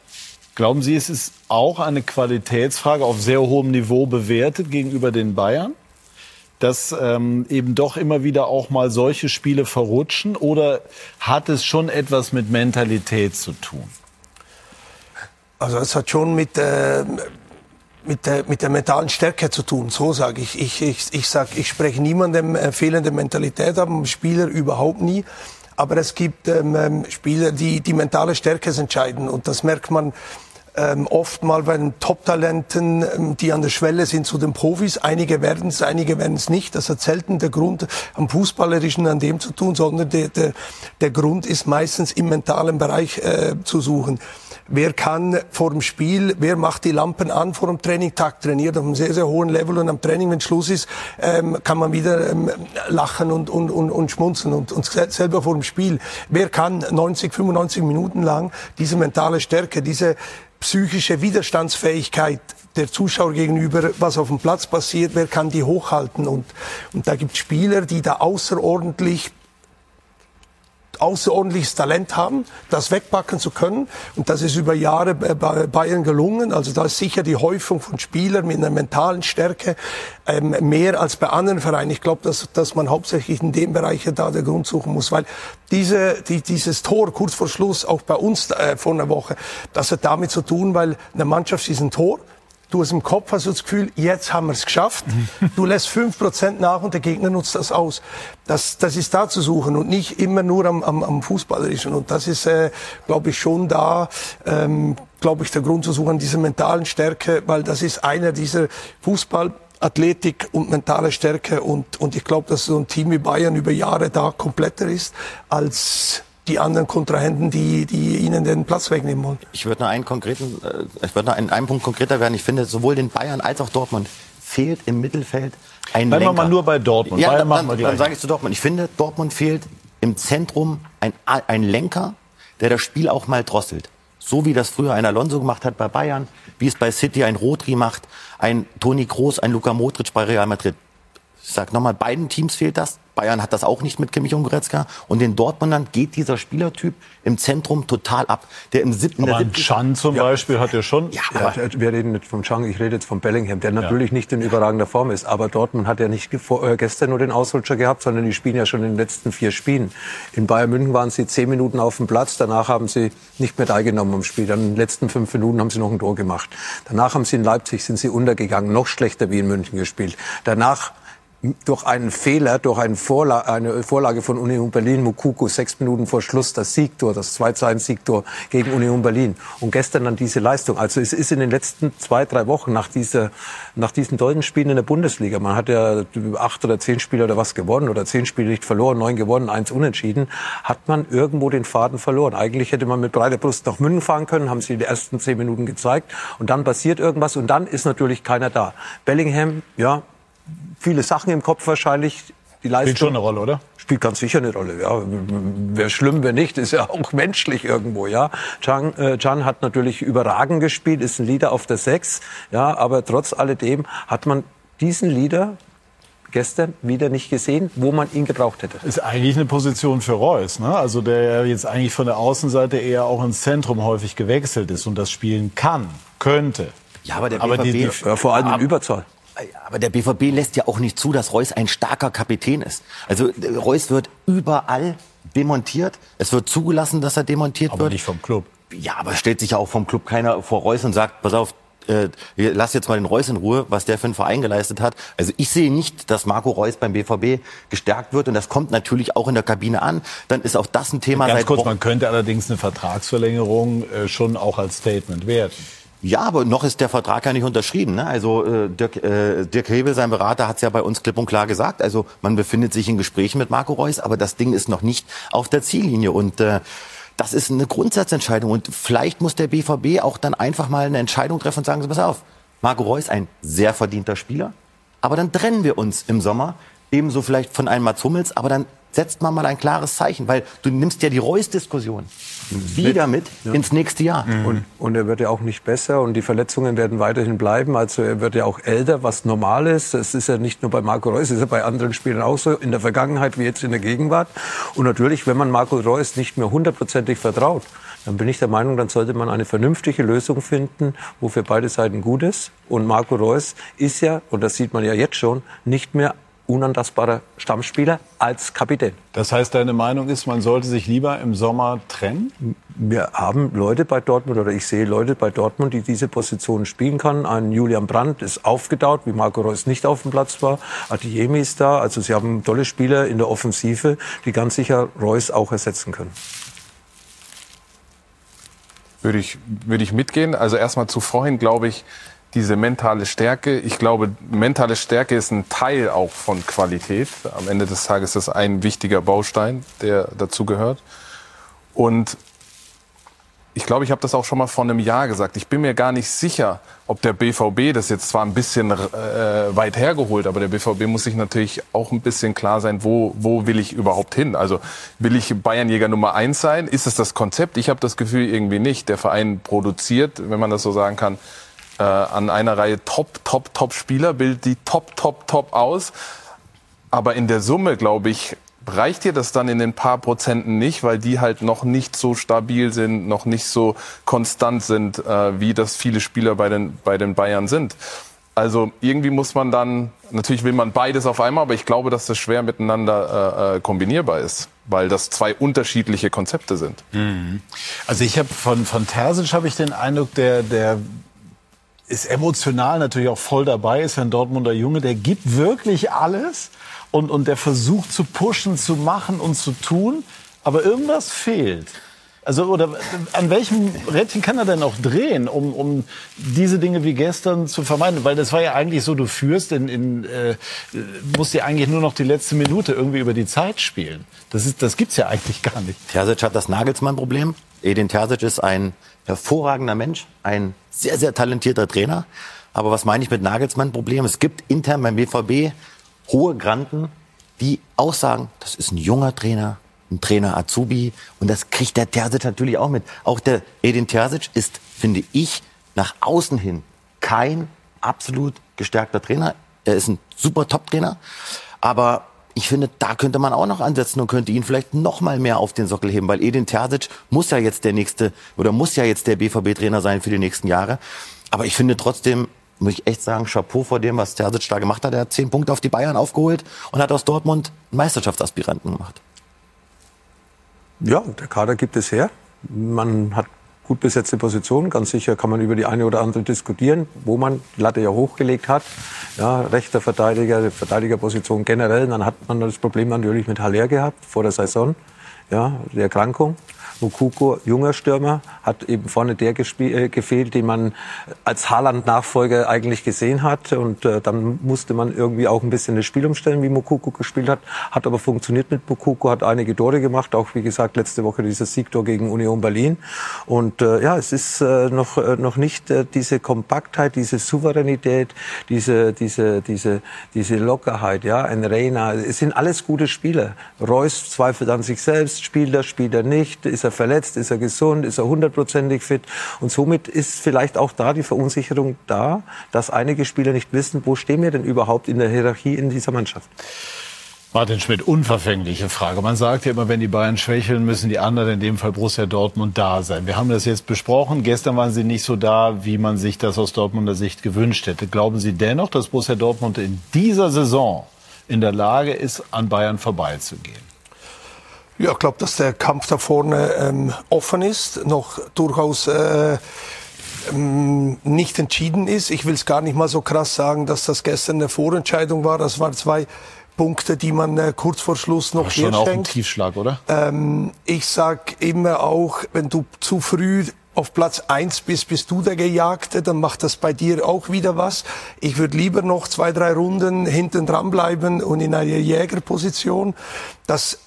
Glauben Sie, es ist auch eine Qualitätsfrage auf sehr hohem Niveau bewertet gegenüber den Bayern? dass ähm, eben doch immer wieder auch mal solche Spiele verrutschen? Oder hat es schon etwas mit Mentalität zu tun? Also es hat schon mit, äh, mit der, mit der mentalen Stärke zu tun, so sage ich. Ich, ich, ich, sag, ich spreche niemandem äh, fehlende Mentalität ab, Spieler überhaupt nie. Aber es gibt ähm, ähm Spieler, die die mentale Stärke entscheiden. Und das merkt man ähm, oft mal bei den Top-Talenten, ähm, die an der Schwelle sind zu den Profis. Einige werden es, einige werden es nicht. Das hat selten der Grund am Fußballerischen an dem zu tun, sondern der, der, der Grund ist meistens im mentalen Bereich äh, zu suchen. Wer kann vor dem Spiel, wer macht die Lampen an vor dem Training, Tag trainiert auf einem sehr, sehr hohen Level und am Training, wenn Schluss ist, ähm, kann man wieder ähm, lachen und, und, und, und schmunzeln und, und selber vor dem Spiel. Wer kann 90, 95 Minuten lang diese mentale Stärke, diese psychische Widerstandsfähigkeit der Zuschauer gegenüber, was auf dem Platz passiert, wer kann die hochhalten. Und, und da gibt es Spieler, die da außerordentlich außerordentliches Talent haben, das wegpacken zu können. Und das ist über Jahre bei Bayern gelungen. Also da ist sicher die Häufung von Spielern mit einer mentalen Stärke ähm, mehr als bei anderen Vereinen. Ich glaube, dass, dass man hauptsächlich in dem Bereich da der Grund suchen muss, weil diese, die, dieses Tor kurz vor Schluss, auch bei uns äh, vor einer Woche, das hat damit zu tun, weil eine Mannschaft ist ein Tor Du hast im Kopf hast du das Gefühl, jetzt haben wir es geschafft. Du lässt fünf Prozent nach und der Gegner nutzt das aus. Das, das ist da zu suchen und nicht immer nur am, am, am Fußballerischen. Und das ist, äh, glaube ich, schon da, ähm, glaube ich, der Grund zu suchen, diese mentalen Stärke, weil das ist einer dieser Fußball Athletik und mentale Stärke und, und ich glaube, dass so ein Team wie Bayern über Jahre da kompletter ist als die anderen Kontrahenten, die, die ihnen den Platz wegnehmen wollen. Ich würde noch einen konkreten, äh, ich würde noch einen, einen Punkt konkreter werden. Ich finde, sowohl den Bayern als auch Dortmund fehlt im Mittelfeld ein Bleiben Lenker. wir mal nur bei Dortmund. Ja, Bayern dann, dann, dann sage ich zu Dortmund. Ich finde, Dortmund fehlt im Zentrum ein, ein Lenker, der das Spiel auch mal drosselt. So wie das früher ein Alonso gemacht hat bei Bayern, wie es bei City ein Rodri macht, ein Toni Kroos, ein Luka Modric bei Real Madrid. Ich sage nochmal, beiden Teams fehlt das. Bayern hat das auch nicht mit Kimmich und Goretzka. Und den Dortmundern geht dieser Spielertyp im Zentrum total ab. Der im siebten, aber der Chan zum ja. Beispiel hat ja schon. Ja, aber ja, wir reden nicht vom Chan, ich rede jetzt von Bellingham, der natürlich ja. nicht in überragender Form ist. Aber Dortmund hat ja nicht äh, gestern nur den Ausrutscher gehabt, sondern die spielen ja schon in den letzten vier Spielen. In Bayern München waren sie zehn Minuten auf dem Platz, danach haben sie nicht mehr teilgenommen am Spiel. Dann in den letzten fünf Minuten haben sie noch ein Tor gemacht. Danach haben sie in Leipzig sind sie untergegangen, noch schlechter wie in München gespielt. Danach durch einen Fehler, durch eine Vorlage, eine Vorlage von Union Berlin, Mukuku, sechs Minuten vor Schluss das Siegtor, das 2 siegtor gegen Union Berlin. Und gestern dann diese Leistung. Also es ist in den letzten zwei, drei Wochen nach, dieser, nach diesen tollen Spielen in der Bundesliga, man hat ja acht oder zehn Spiele oder was gewonnen oder zehn Spiele nicht verloren, neun gewonnen, eins unentschieden, hat man irgendwo den Faden verloren. Eigentlich hätte man mit breiter Brust nach München fahren können, haben sie die ersten zehn Minuten gezeigt und dann passiert irgendwas und dann ist natürlich keiner da. Bellingham, ja, viele Sachen im Kopf wahrscheinlich. Die Leistung spielt schon eine Rolle, oder? Spielt ganz sicher eine Rolle, ja. Wäre schlimm, wenn nicht. Ist ja auch menschlich irgendwo, ja. Can, äh, Can hat natürlich überragend gespielt, ist ein Leader auf der Sechs, ja. Aber trotz alledem hat man diesen Leader gestern wieder nicht gesehen, wo man ihn gebraucht hätte. Ist eigentlich eine Position für Reus, ne? Also der jetzt eigentlich von der Außenseite eher auch ins Zentrum häufig gewechselt ist und das spielen kann, könnte. Ja, aber der BVB, aber die, die, ja, vor allem in Überzahl. Aber der BVB lässt ja auch nicht zu, dass Reus ein starker Kapitän ist. Also Reus wird überall demontiert. Es wird zugelassen, dass er demontiert aber wird. nicht vom Club. Ja, aber stellt sich ja auch vom Club keiner vor Reus und sagt, pass auf, äh, lass jetzt mal den Reus in Ruhe, was der für einen Verein geleistet hat. Also ich sehe nicht, dass Marco Reus beim BVB gestärkt wird und das kommt natürlich auch in der Kabine an. Dann ist auch das ein Thema. Ganz kurz, man könnte allerdings eine Vertragsverlängerung äh, schon auch als Statement werten. Ja, aber noch ist der Vertrag ja nicht unterschrieben. Ne? Also äh, Dirk, äh, Dirk Hebel, sein Berater, hat es ja bei uns klipp und klar gesagt. Also man befindet sich in Gesprächen mit Marco Reus, aber das Ding ist noch nicht auf der Ziellinie. Und äh, das ist eine Grundsatzentscheidung. Und vielleicht muss der BVB auch dann einfach mal eine Entscheidung treffen und sagen, so, pass auf, Marco Reus, ein sehr verdienter Spieler, aber dann trennen wir uns im Sommer ebenso vielleicht von einem Mats Hummels, aber dann setzt man mal ein klares Zeichen, weil du nimmst ja die Reus-Diskussion wieder mit ja. ins nächste Jahr. Mhm. Und, und, er wird ja auch nicht besser und die Verletzungen werden weiterhin bleiben. Also er wird ja auch älter, was normal ist. Das ist ja nicht nur bei Marco Reus, das ist ja bei anderen Spielern auch so, in der Vergangenheit wie jetzt in der Gegenwart. Und natürlich, wenn man Marco Reus nicht mehr hundertprozentig vertraut, dann bin ich der Meinung, dann sollte man eine vernünftige Lösung finden, wo für beide Seiten gut ist. Und Marco Reus ist ja, und das sieht man ja jetzt schon, nicht mehr unantastbarer Stammspieler als Kapitän. Das heißt, deine Meinung ist, man sollte sich lieber im Sommer trennen? Wir haben Leute bei Dortmund oder ich sehe Leute bei Dortmund, die diese Position spielen kann. Ein Julian Brandt ist aufgedaut, wie Marco Reus nicht auf dem Platz war. Adiyemi ist da. Also sie haben tolle Spieler in der Offensive, die ganz sicher Reus auch ersetzen können. Würde ich, würde ich mitgehen. Also erstmal zu vorhin, glaube ich, diese mentale Stärke. Ich glaube, mentale Stärke ist ein Teil auch von Qualität. Am Ende des Tages ist das ein wichtiger Baustein, der dazu gehört. Und ich glaube, ich habe das auch schon mal vor einem Jahr gesagt. Ich bin mir gar nicht sicher, ob der BVB, das jetzt zwar ein bisschen äh, weit hergeholt, aber der BVB muss sich natürlich auch ein bisschen klar sein, wo, wo will ich überhaupt hin? Also will ich Bayernjäger Nummer eins sein? Ist es das Konzept? Ich habe das Gefühl irgendwie nicht. Der Verein produziert, wenn man das so sagen kann, äh, an einer Reihe Top, Top, Top Spieler, bildet die Top, Top, Top aus. Aber in der Summe, glaube ich, reicht dir das dann in den paar Prozenten nicht, weil die halt noch nicht so stabil sind, noch nicht so konstant sind, äh, wie das viele Spieler bei den, bei den Bayern sind. Also irgendwie muss man dann, natürlich will man beides auf einmal, aber ich glaube, dass das schwer miteinander äh, äh kombinierbar ist, weil das zwei unterschiedliche Konzepte sind. Mhm. Also ich habe von, von Terzic habe ich den Eindruck, der, der ist emotional natürlich auch voll dabei, ist ein Dortmunder Junge, der gibt wirklich alles und, und der versucht zu pushen, zu machen und zu tun, aber irgendwas fehlt. Also, oder an welchem Rädchen kann er denn auch drehen, um, um diese Dinge wie gestern zu vermeiden? Weil das war ja eigentlich so, du führst, in, in, äh, musst ja eigentlich nur noch die letzte Minute irgendwie über die Zeit spielen. Das, ist, das gibt's ja eigentlich gar nicht. Terzic hat das Nagelsmann-Problem. Edin Terzic ist ein hervorragender Mensch, ein sehr, sehr talentierter Trainer. Aber was meine ich mit Nagelsmann-Problem? Es gibt intern beim BVB hohe Granten, die auch sagen, das ist ein junger Trainer, ein Trainer Azubi. Und das kriegt der Terzic natürlich auch mit. Auch der Edin Terzic ist, finde ich, nach außen hin kein absolut gestärkter Trainer. Er ist ein super Top-Trainer. Aber ich finde, da könnte man auch noch ansetzen und könnte ihn vielleicht noch mal mehr auf den Sockel heben, weil Edin Terzic muss ja jetzt der nächste oder muss ja jetzt der BVB-Trainer sein für die nächsten Jahre. Aber ich finde trotzdem, muss ich echt sagen, Chapeau vor dem, was Terzic da gemacht hat. Er hat zehn Punkte auf die Bayern aufgeholt und hat aus Dortmund einen Meisterschaftsaspiranten gemacht. Ja, der Kader gibt es her. Man hat gut besetzte Position. Ganz sicher kann man über die eine oder andere diskutieren, wo man die Latte ja hochgelegt hat. Ja, rechter Verteidiger, Verteidigerposition generell. Dann hat man das Problem natürlich mit Haller gehabt vor der Saison. Ja, die Erkrankung. Mukoko, junger Stürmer, hat eben vorne der äh, gefehlt, den man als Haaland-Nachfolger eigentlich gesehen hat. Und äh, dann musste man irgendwie auch ein bisschen das Spiel umstellen, wie Mukoko gespielt hat. Hat aber funktioniert mit Mukoko, hat einige Tore gemacht, auch wie gesagt letzte Woche dieses Siegtor gegen Union Berlin. Und äh, ja, es ist äh, noch, äh, noch nicht äh, diese Kompaktheit, diese Souveränität, diese, diese, diese, diese Lockerheit, ja, ein Reina. Es sind alles gute Spieler. Reus zweifelt an sich selbst, spielt er, spielt er nicht, ist er verletzt, ist er gesund, ist er hundertprozentig fit. Und somit ist vielleicht auch da die Verunsicherung da, dass einige Spieler nicht wissen, wo stehen wir denn überhaupt in der Hierarchie in dieser Mannschaft. Martin Schmidt, unverfängliche Frage. Man sagt ja immer, wenn die Bayern schwächeln, müssen die anderen, in dem Fall Borussia Dortmund, da sein. Wir haben das jetzt besprochen. Gestern waren sie nicht so da, wie man sich das aus Dortmunder Sicht gewünscht hätte. Glauben Sie dennoch, dass Borussia Dortmund in dieser Saison in der Lage ist, an Bayern vorbeizugehen? Ja, ich glaube, dass der Kampf da vorne ähm, offen ist, noch durchaus äh, ähm, nicht entschieden ist. Ich will es gar nicht mal so krass sagen, dass das gestern eine Vorentscheidung war. Das waren zwei Punkte, die man äh, kurz vor Schluss noch Aber schon auch ein Tiefschlag, oder? Ähm, ich sag immer auch, wenn du zu früh auf Platz eins bist, bist du der Gejagte, dann macht das bei dir auch wieder was. Ich würde lieber noch zwei, drei Runden hinten dran bleiben und in einer Jägerposition. Das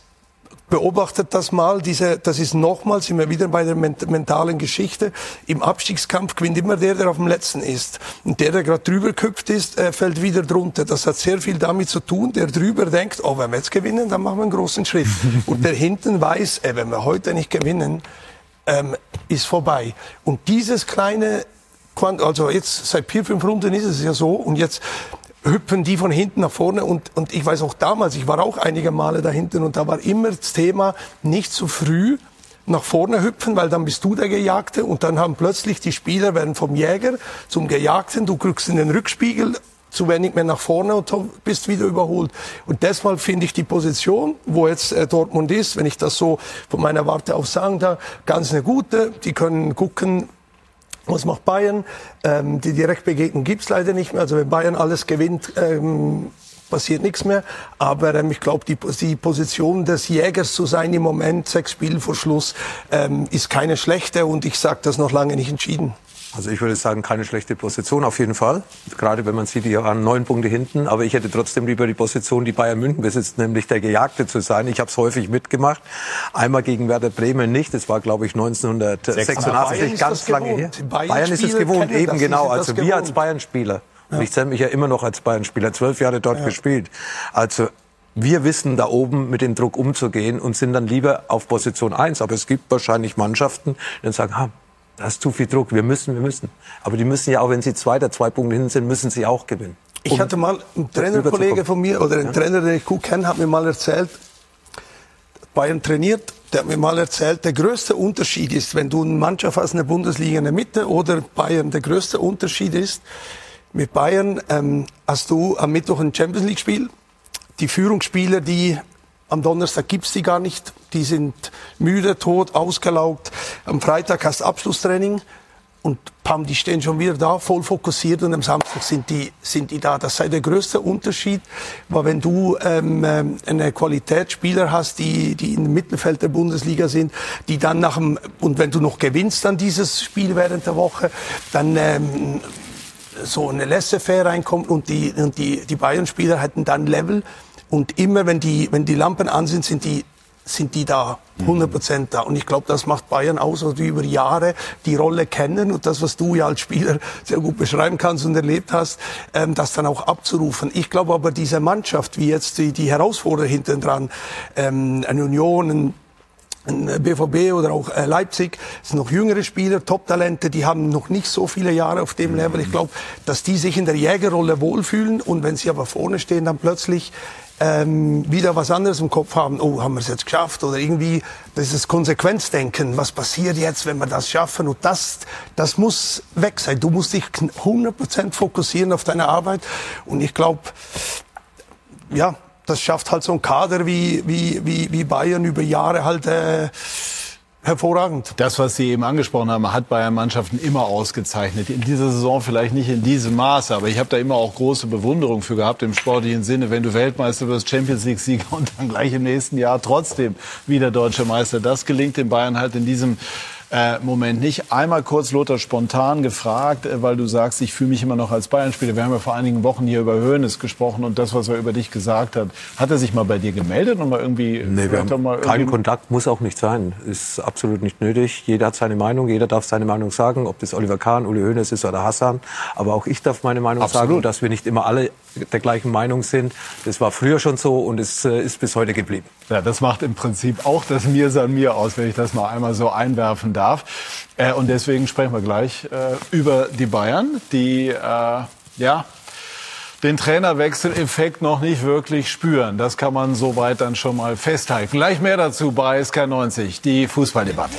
beobachtet das mal. Diese, das ist nochmals, wir wieder bei der mentalen Geschichte. Im Abstiegskampf gewinnt immer der, der auf dem letzten ist. Und der, der gerade drüber geküpft ist, äh, fällt wieder drunter. Das hat sehr viel damit zu tun. Der drüber denkt, oh, wenn wir jetzt gewinnen, dann machen wir einen großen Schritt. Und der hinten weiß, ey, wenn wir heute nicht gewinnen, ähm, ist vorbei. Und dieses kleine also jetzt seit vier, fünf Runden ist es ja so und jetzt hüpfen die von hinten nach vorne und, und ich weiß auch damals, ich war auch einige Male da hinten und da war immer das Thema, nicht zu früh nach vorne hüpfen, weil dann bist du der Gejagte und dann haben plötzlich die Spieler werden vom Jäger zum Gejagten, du kriegst in den Rückspiegel zu wenig mehr nach vorne und bist wieder überholt. Und deshalb finde ich die Position, wo jetzt äh, Dortmund ist, wenn ich das so von meiner Warte aus sagen darf, ganz eine gute. Die können gucken, was macht Bayern? Ähm, die Direktbegegnung gibt's leider nicht mehr. Also wenn Bayern alles gewinnt, ähm, passiert nichts mehr. Aber ähm, ich glaube, die, die Position des Jägers zu sein im Moment, sechs Spiele vor Schluss, ähm, ist keine schlechte und ich sage das noch lange nicht entschieden. Also ich würde sagen, keine schlechte Position auf jeden Fall. Gerade wenn man sieht, die waren neun Punkte hinten. Aber ich hätte trotzdem lieber die Position, die Bayern München besitzt, nämlich der Gejagte zu sein. Ich habe es häufig mitgemacht. Einmal gegen Werder Bremen nicht. Das war, glaube ich, 1986 ganz lange her. Bayern, Bayern ist es gewohnt, eben genau. Also wir als Bayern-Spieler. Ja. Ich zähle mich ja immer noch als Bayern-Spieler. Zwölf Jahre dort ja. gespielt. Also wir wissen da oben mit dem Druck umzugehen und sind dann lieber auf Position 1. Aber es gibt wahrscheinlich Mannschaften, die dann sagen, ha, da ist zu viel Druck. Wir müssen, wir müssen. Aber die müssen ja auch, wenn sie zwei oder zwei Punkte hin sind, müssen sie auch gewinnen. Um ich hatte mal einen Trainerkollege von mir oder einen ja. Trainer, den ich gut kenne, hat mir mal erzählt, Bayern trainiert, der hat mir mal erzählt, der größte Unterschied ist, wenn du eine Mannschaft hast in der Bundesliga in der Mitte oder Bayern, der größte Unterschied ist, mit Bayern ähm, hast du am Mittwoch ein Champions League Spiel. Die Führungsspieler, die am Donnerstag gibt's die gar nicht. Die sind müde, tot, ausgelaugt. Am Freitag hast Abschlusstraining und pam, die stehen schon wieder da, voll fokussiert und am Samstag sind die, sind die da. Das sei der größte Unterschied, weil wenn du ähm, ähm, eine Qualitätsspieler hast, die, die im Mittelfeld der Bundesliga sind, die dann nach dem, und wenn du noch gewinnst dann dieses Spiel während der Woche, dann ähm, so eine Laissez-faire reinkommt und die, und die, die Bayern-Spieler hätten dann Level, und immer, wenn die, wenn die Lampen an sind, sind die sind die da 100 Prozent da. Und ich glaube, das macht Bayern aus, dass die über Jahre die Rolle kennen und das, was du ja als Spieler sehr gut beschreiben kannst und erlebt hast, ähm, das dann auch abzurufen. Ich glaube aber, diese Mannschaft, wie jetzt die, die Herausforderer hinten dran, ähm, eine Union, ein BVB oder auch äh, Leipzig, sind noch jüngere Spieler, Top-Talente, die haben noch nicht so viele Jahre auf dem Level. Ich glaube, dass die sich in der Jägerrolle wohlfühlen und wenn sie aber vorne stehen, dann plötzlich ähm, wieder was anderes im Kopf haben. Oh, haben wir es jetzt geschafft? Oder irgendwie dieses Konsequenzdenken. Was passiert jetzt, wenn wir das schaffen? Und das, das muss weg sein. Du musst dich 100% fokussieren auf deine Arbeit. Und ich glaube, ja, das schafft halt so ein Kader wie, wie, wie, wie Bayern über Jahre halt äh, hervorragend. Das, was Sie eben angesprochen haben, hat Bayern Mannschaften immer ausgezeichnet. In dieser Saison vielleicht nicht in diesem Maße, aber ich habe da immer auch große Bewunderung für gehabt im sportlichen Sinne. Wenn du Weltmeister wirst, Champions League Sieger und dann gleich im nächsten Jahr trotzdem wieder deutscher Meister, das gelingt den Bayern halt in diesem äh, Moment nicht. Einmal kurz Lothar spontan gefragt, äh, weil du sagst, ich fühle mich immer noch als Bayern-Spieler. Wir haben ja vor einigen Wochen hier über Höhnes gesprochen und das, was er über dich gesagt hat. Hat er sich mal bei dir gemeldet und mal irgendwie? Nee, wir haben mal keinen Kontakt, muss auch nicht sein. Ist absolut nicht nötig. Jeder hat seine Meinung, jeder darf seine Meinung sagen, ob das Oliver Kahn, Uli Höhnes ist oder Hassan. Aber auch ich darf meine Meinung absolut. sagen dass wir nicht immer alle der gleichen Meinung sind. Das war früher schon so und es äh, ist bis heute geblieben. Ja, das macht im Prinzip auch das Mir san mir aus, wenn ich das mal einmal so einwerfen darf. Äh, und deswegen sprechen wir gleich äh, über die Bayern, die äh, ja den Trainerwechseleffekt noch nicht wirklich spüren. Das kann man soweit dann schon mal festhalten. Gleich mehr dazu bei SK90, die Fußballdebatte.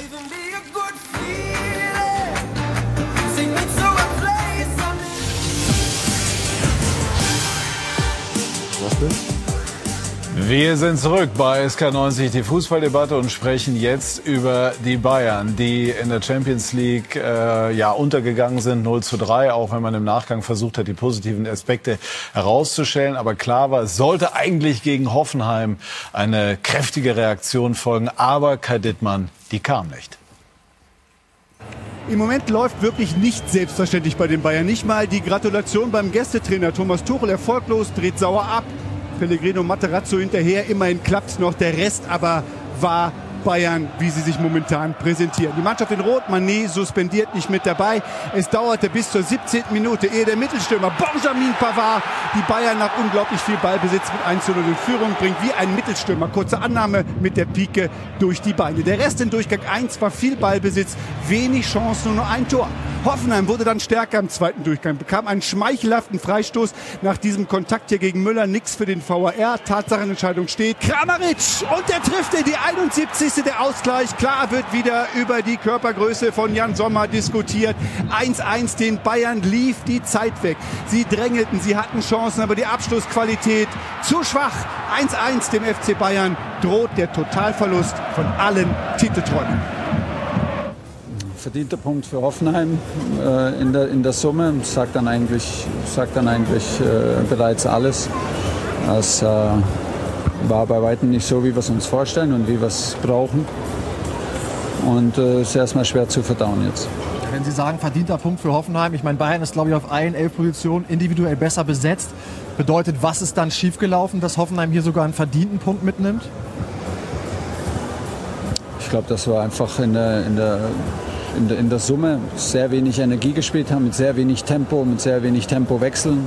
Wir sind zurück bei SK90, die Fußballdebatte und sprechen jetzt über die Bayern, die in der Champions League äh, ja untergegangen sind, 0 zu 3, auch wenn man im Nachgang versucht hat, die positiven Aspekte herauszustellen. Aber klar war, es sollte eigentlich gegen Hoffenheim eine kräftige Reaktion folgen, aber Kai Dittmann, die kam nicht. Im Moment läuft wirklich nicht selbstverständlich bei den Bayern. Nicht mal die Gratulation beim Gästetrainer Thomas Tuchel erfolglos, dreht sauer ab. Pellegrino Materazzo hinterher. Immerhin klappt noch. Der Rest aber war Bayern, wie sie sich momentan präsentieren. Die Mannschaft in Rot, Manet suspendiert nicht mit dabei. Es dauerte bis zur 17. Minute, ehe der Mittelstürmer Benjamin Pavard die Bayern nach unglaublich viel Ballbesitz mit 1 zu 0 in Führung bringt, wie ein Mittelstürmer. Kurze Annahme mit der Pike durch die Beine. Der Rest in Durchgang 1 war viel Ballbesitz, wenig Chancen, nur noch ein Tor. Hoffenheim wurde dann stärker im zweiten Durchgang, bekam einen schmeichelhaften Freistoß nach diesem Kontakt hier gegen Müller. Nix für den VAR. Tatsachenentscheidung steht. Kramaric und der trifft in die 71. Kulisse der Ausgleich. Klar wird wieder über die Körpergröße von Jan Sommer diskutiert. 1-1 den Bayern lief die Zeit weg. Sie drängelten, sie hatten Chancen, aber die Abschlussqualität zu schwach. 1-1 dem FC Bayern droht der Totalverlust von allen Titelträumen verdienter Punkt für Hoffenheim äh, in, der, in der Summe. Sagt dann eigentlich, sagt dann eigentlich äh, bereits alles. Es äh, war bei weitem nicht so, wie wir es uns vorstellen und wie wir es brauchen. Und es äh, ist erstmal schwer zu verdauen jetzt. Wenn Sie sagen, verdienter Punkt für Hoffenheim, ich meine, Bayern ist, glaube ich, auf allen elf Positionen individuell besser besetzt. Bedeutet, was ist dann schiefgelaufen, dass Hoffenheim hier sogar einen verdienten Punkt mitnimmt? Ich glaube, das war einfach in der, in der in der, in der Summe sehr wenig Energie gespielt haben, mit sehr wenig Tempo, mit sehr wenig Tempowechseln,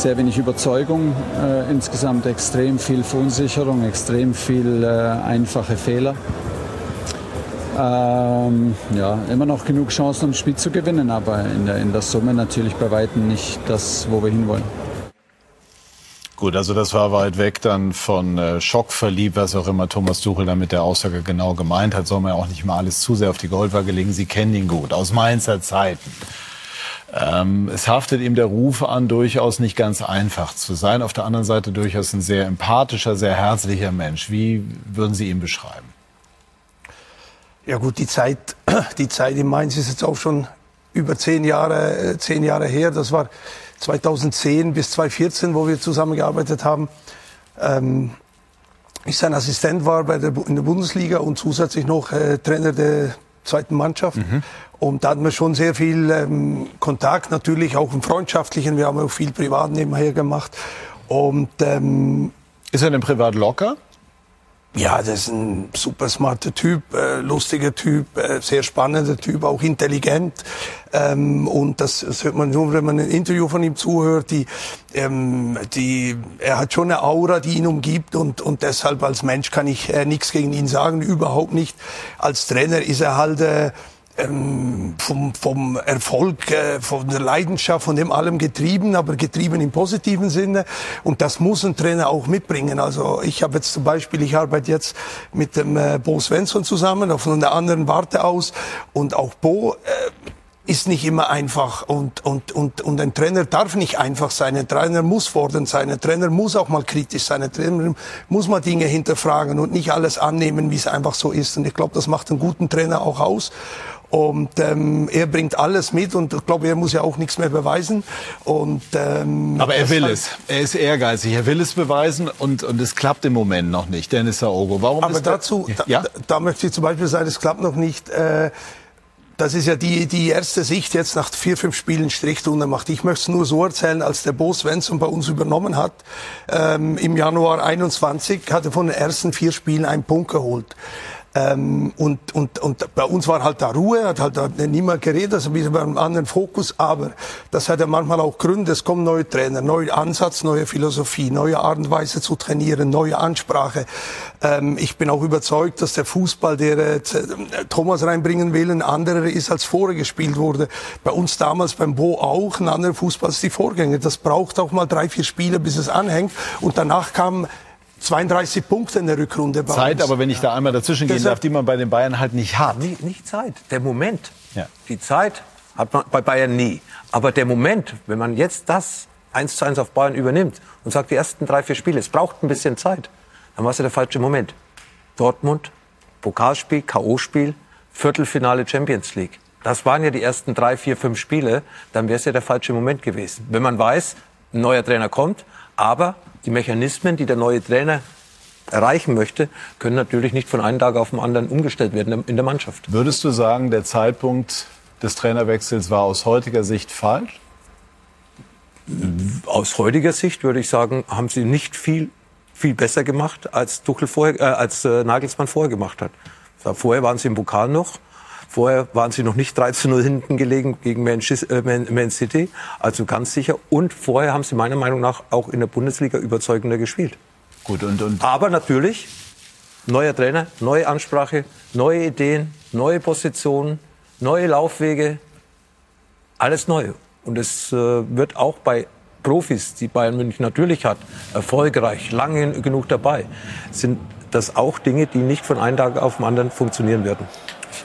sehr wenig Überzeugung, äh, insgesamt extrem viel Verunsicherung, extrem viel äh, einfache Fehler. Ähm, ja, immer noch genug Chancen, um das Spiel zu gewinnen, aber in der, in der Summe natürlich bei weitem nicht das, wo wir hinwollen. Gut, also das war weit weg dann von äh, Schock verliebt, was auch immer Thomas Tuchel dann mit der Aussage genau gemeint hat. Soll man ja auch nicht mal alles zu sehr auf die Goldwaage legen. Sie kennen ihn gut, aus Mainzer Zeiten. Ähm, es haftet ihm der Ruf an, durchaus nicht ganz einfach zu sein. Auf der anderen Seite durchaus ein sehr empathischer, sehr herzlicher Mensch. Wie würden Sie ihn beschreiben? Ja gut, die Zeit, die Zeit in Mainz ist jetzt auch schon über zehn Jahre, äh, zehn Jahre her. Das war 2010 bis 2014, wo wir zusammengearbeitet haben. Ähm, ich sein Assistent war bei der, in der Bundesliga und zusätzlich noch äh, Trainer der zweiten Mannschaft. Mhm. Und da hatten wir schon sehr viel ähm, Kontakt, natürlich auch im Freundschaftlichen. Wir haben auch viel privat nebenher gemacht. Und, ähm, Ist er denn privat locker? Ja, das ist ein super smarter Typ, äh, lustiger Typ, äh, sehr spannender Typ, auch intelligent. Ähm, und das, das hört man nur, wenn man ein Interview von ihm zuhört. Die, ähm, die, er hat schon eine Aura, die ihn umgibt und, und deshalb als Mensch kann ich äh, nichts gegen ihn sagen, überhaupt nicht. Als Trainer ist er halt äh, ähm, vom, vom Erfolg, äh, von der Leidenschaft, von dem allem getrieben, aber getrieben im positiven Sinne. Und das muss ein Trainer auch mitbringen. Also ich habe jetzt zum Beispiel, ich arbeite jetzt mit dem äh, Bo Svensson zusammen, von einer anderen Warte aus. Und auch Bo äh, ist nicht immer einfach und, und, und, und ein Trainer darf nicht einfach sein. Ein Trainer muss fordernd sein. Ein Trainer muss auch mal kritisch sein. Ein Trainer muss mal Dinge hinterfragen und nicht alles annehmen, wie es einfach so ist. Und ich glaube, das macht einen guten Trainer auch aus. Und ähm, er bringt alles mit und ich glaube, er muss ja auch nichts mehr beweisen. Und, ähm, Aber er will es. Er ist ehrgeizig. Er will es beweisen und, und es klappt im Moment noch nicht. Dennis Aogo, warum Aber dazu, da, ja? da, da möchte ich zum Beispiel sagen, es klappt noch nicht. Äh, das ist ja die, die erste Sicht jetzt nach vier, fünf Spielen Strich drunter macht. Ich möchte es nur so erzählen, als der Bo Svensson bei uns übernommen hat, ähm, im Januar 21, hat er von den ersten vier Spielen einen Punkt geholt. Ähm, und, und, und bei uns war halt da Ruhe, hat halt da niemand geredet, also wir waren einem anderen Fokus, aber das hat ja manchmal auch Gründe, es kommen neue Trainer, neuer Ansatz, neue Philosophie, neue Art und Weise zu trainieren, neue Ansprache. Ähm, ich bin auch überzeugt, dass der Fußball, der äh, Thomas reinbringen will, ein anderer ist, als vorher gespielt wurde. Bei uns damals beim Bo auch ein anderer Fußball als die Vorgänger. Das braucht auch mal drei, vier Spiele, bis es anhängt und danach kam 32 Punkte in der Rückrunde bei Zeit, uns. aber wenn ich da einmal dazwischen gehen darf, die man bei den Bayern halt nicht hat. Nicht, nicht Zeit, der Moment. Ja. Die Zeit hat man bei Bayern nie. Aber der Moment, wenn man jetzt das eins zu eins auf Bayern übernimmt und sagt, die ersten drei, vier Spiele, es braucht ein bisschen Zeit, dann war es ja der falsche Moment. Dortmund, Pokalspiel, K.O.-Spiel, Viertelfinale Champions League. Das waren ja die ersten drei, vier, fünf Spiele. Dann wäre es ja der falsche Moment gewesen. Wenn man weiß, ein neuer Trainer kommt, aber die Mechanismen, die der neue Trainer erreichen möchte, können natürlich nicht von einem Tag auf den anderen umgestellt werden in der Mannschaft. Würdest du sagen, der Zeitpunkt des Trainerwechsels war aus heutiger Sicht falsch? Aus heutiger Sicht würde ich sagen, haben sie nicht viel, viel besser gemacht, als, Tuchel vorher, äh, als äh, Nagelsmann vorher gemacht hat. Vorher waren sie im Pokal noch. Vorher waren sie noch nicht 3 zu 0 hinten gelegen gegen Man, äh, City, also ganz sicher. Und vorher haben sie meiner Meinung nach auch in der Bundesliga überzeugender gespielt. Gut, und, und Aber natürlich, neuer Trainer, neue Ansprache, neue Ideen, neue Positionen, neue Laufwege, alles neu. Und es äh, wird auch bei Profis, die Bayern München natürlich hat, erfolgreich, lange genug dabei, sind das auch Dinge, die nicht von einem Tag auf den anderen funktionieren werden.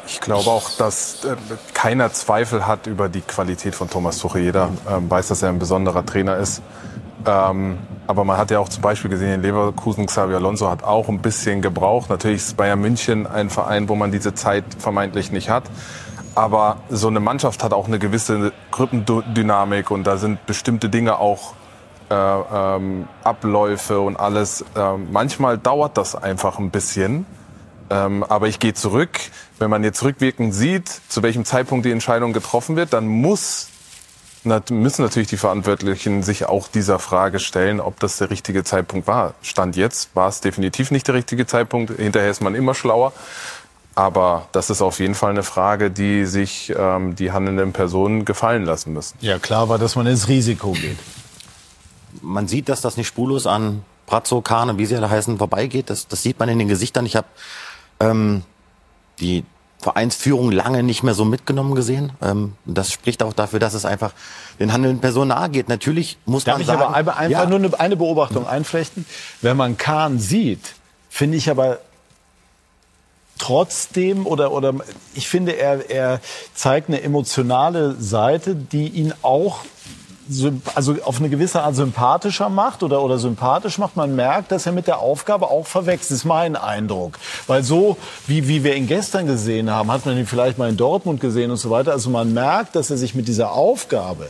Ich glaube auch, dass äh, keiner Zweifel hat über die Qualität von Thomas Tuchel. Jeder ähm, weiß, dass er ein besonderer Trainer ist. Ähm, aber man hat ja auch zum Beispiel gesehen, in Leverkusen, Xavi Alonso hat auch ein bisschen gebraucht. Natürlich ist Bayern München ein Verein, wo man diese Zeit vermeintlich nicht hat. Aber so eine Mannschaft hat auch eine gewisse Gruppendynamik und da sind bestimmte Dinge auch äh, ähm, Abläufe und alles. Äh, manchmal dauert das einfach ein bisschen. Ähm, aber ich gehe zurück. Wenn man jetzt rückwirkend sieht, zu welchem Zeitpunkt die Entscheidung getroffen wird, dann muss müssen natürlich die Verantwortlichen sich auch dieser Frage stellen, ob das der richtige Zeitpunkt war. Stand jetzt war es definitiv nicht der richtige Zeitpunkt. Hinterher ist man immer schlauer. Aber das ist auf jeden Fall eine Frage, die sich ähm, die handelnden Personen gefallen lassen müssen. Ja, klar war, dass man ins Risiko geht. Man sieht, dass das nicht spurlos an Brazzo, Kahn wie sie alle heißen, vorbeigeht. Das, das sieht man in den Gesichtern. Ich habe ähm, die Vereinsführung lange nicht mehr so mitgenommen gesehen. Ähm, das spricht auch dafür, dass es einfach den handelnden Personen nahe geht. Natürlich muss Darf man ich sagen, aber einfach ja, nur eine, eine Beobachtung einflechten? Wenn man Kahn sieht, finde ich aber trotzdem oder oder ich finde er er zeigt eine emotionale Seite, die ihn auch also auf eine gewisse Art sympathischer macht oder, oder sympathisch macht. Man merkt, dass er mit der Aufgabe auch verwechselt, ist mein Eindruck. Weil so, wie, wie wir ihn gestern gesehen haben, hat man ihn vielleicht mal in Dortmund gesehen und so weiter. Also man merkt, dass er sich mit dieser Aufgabe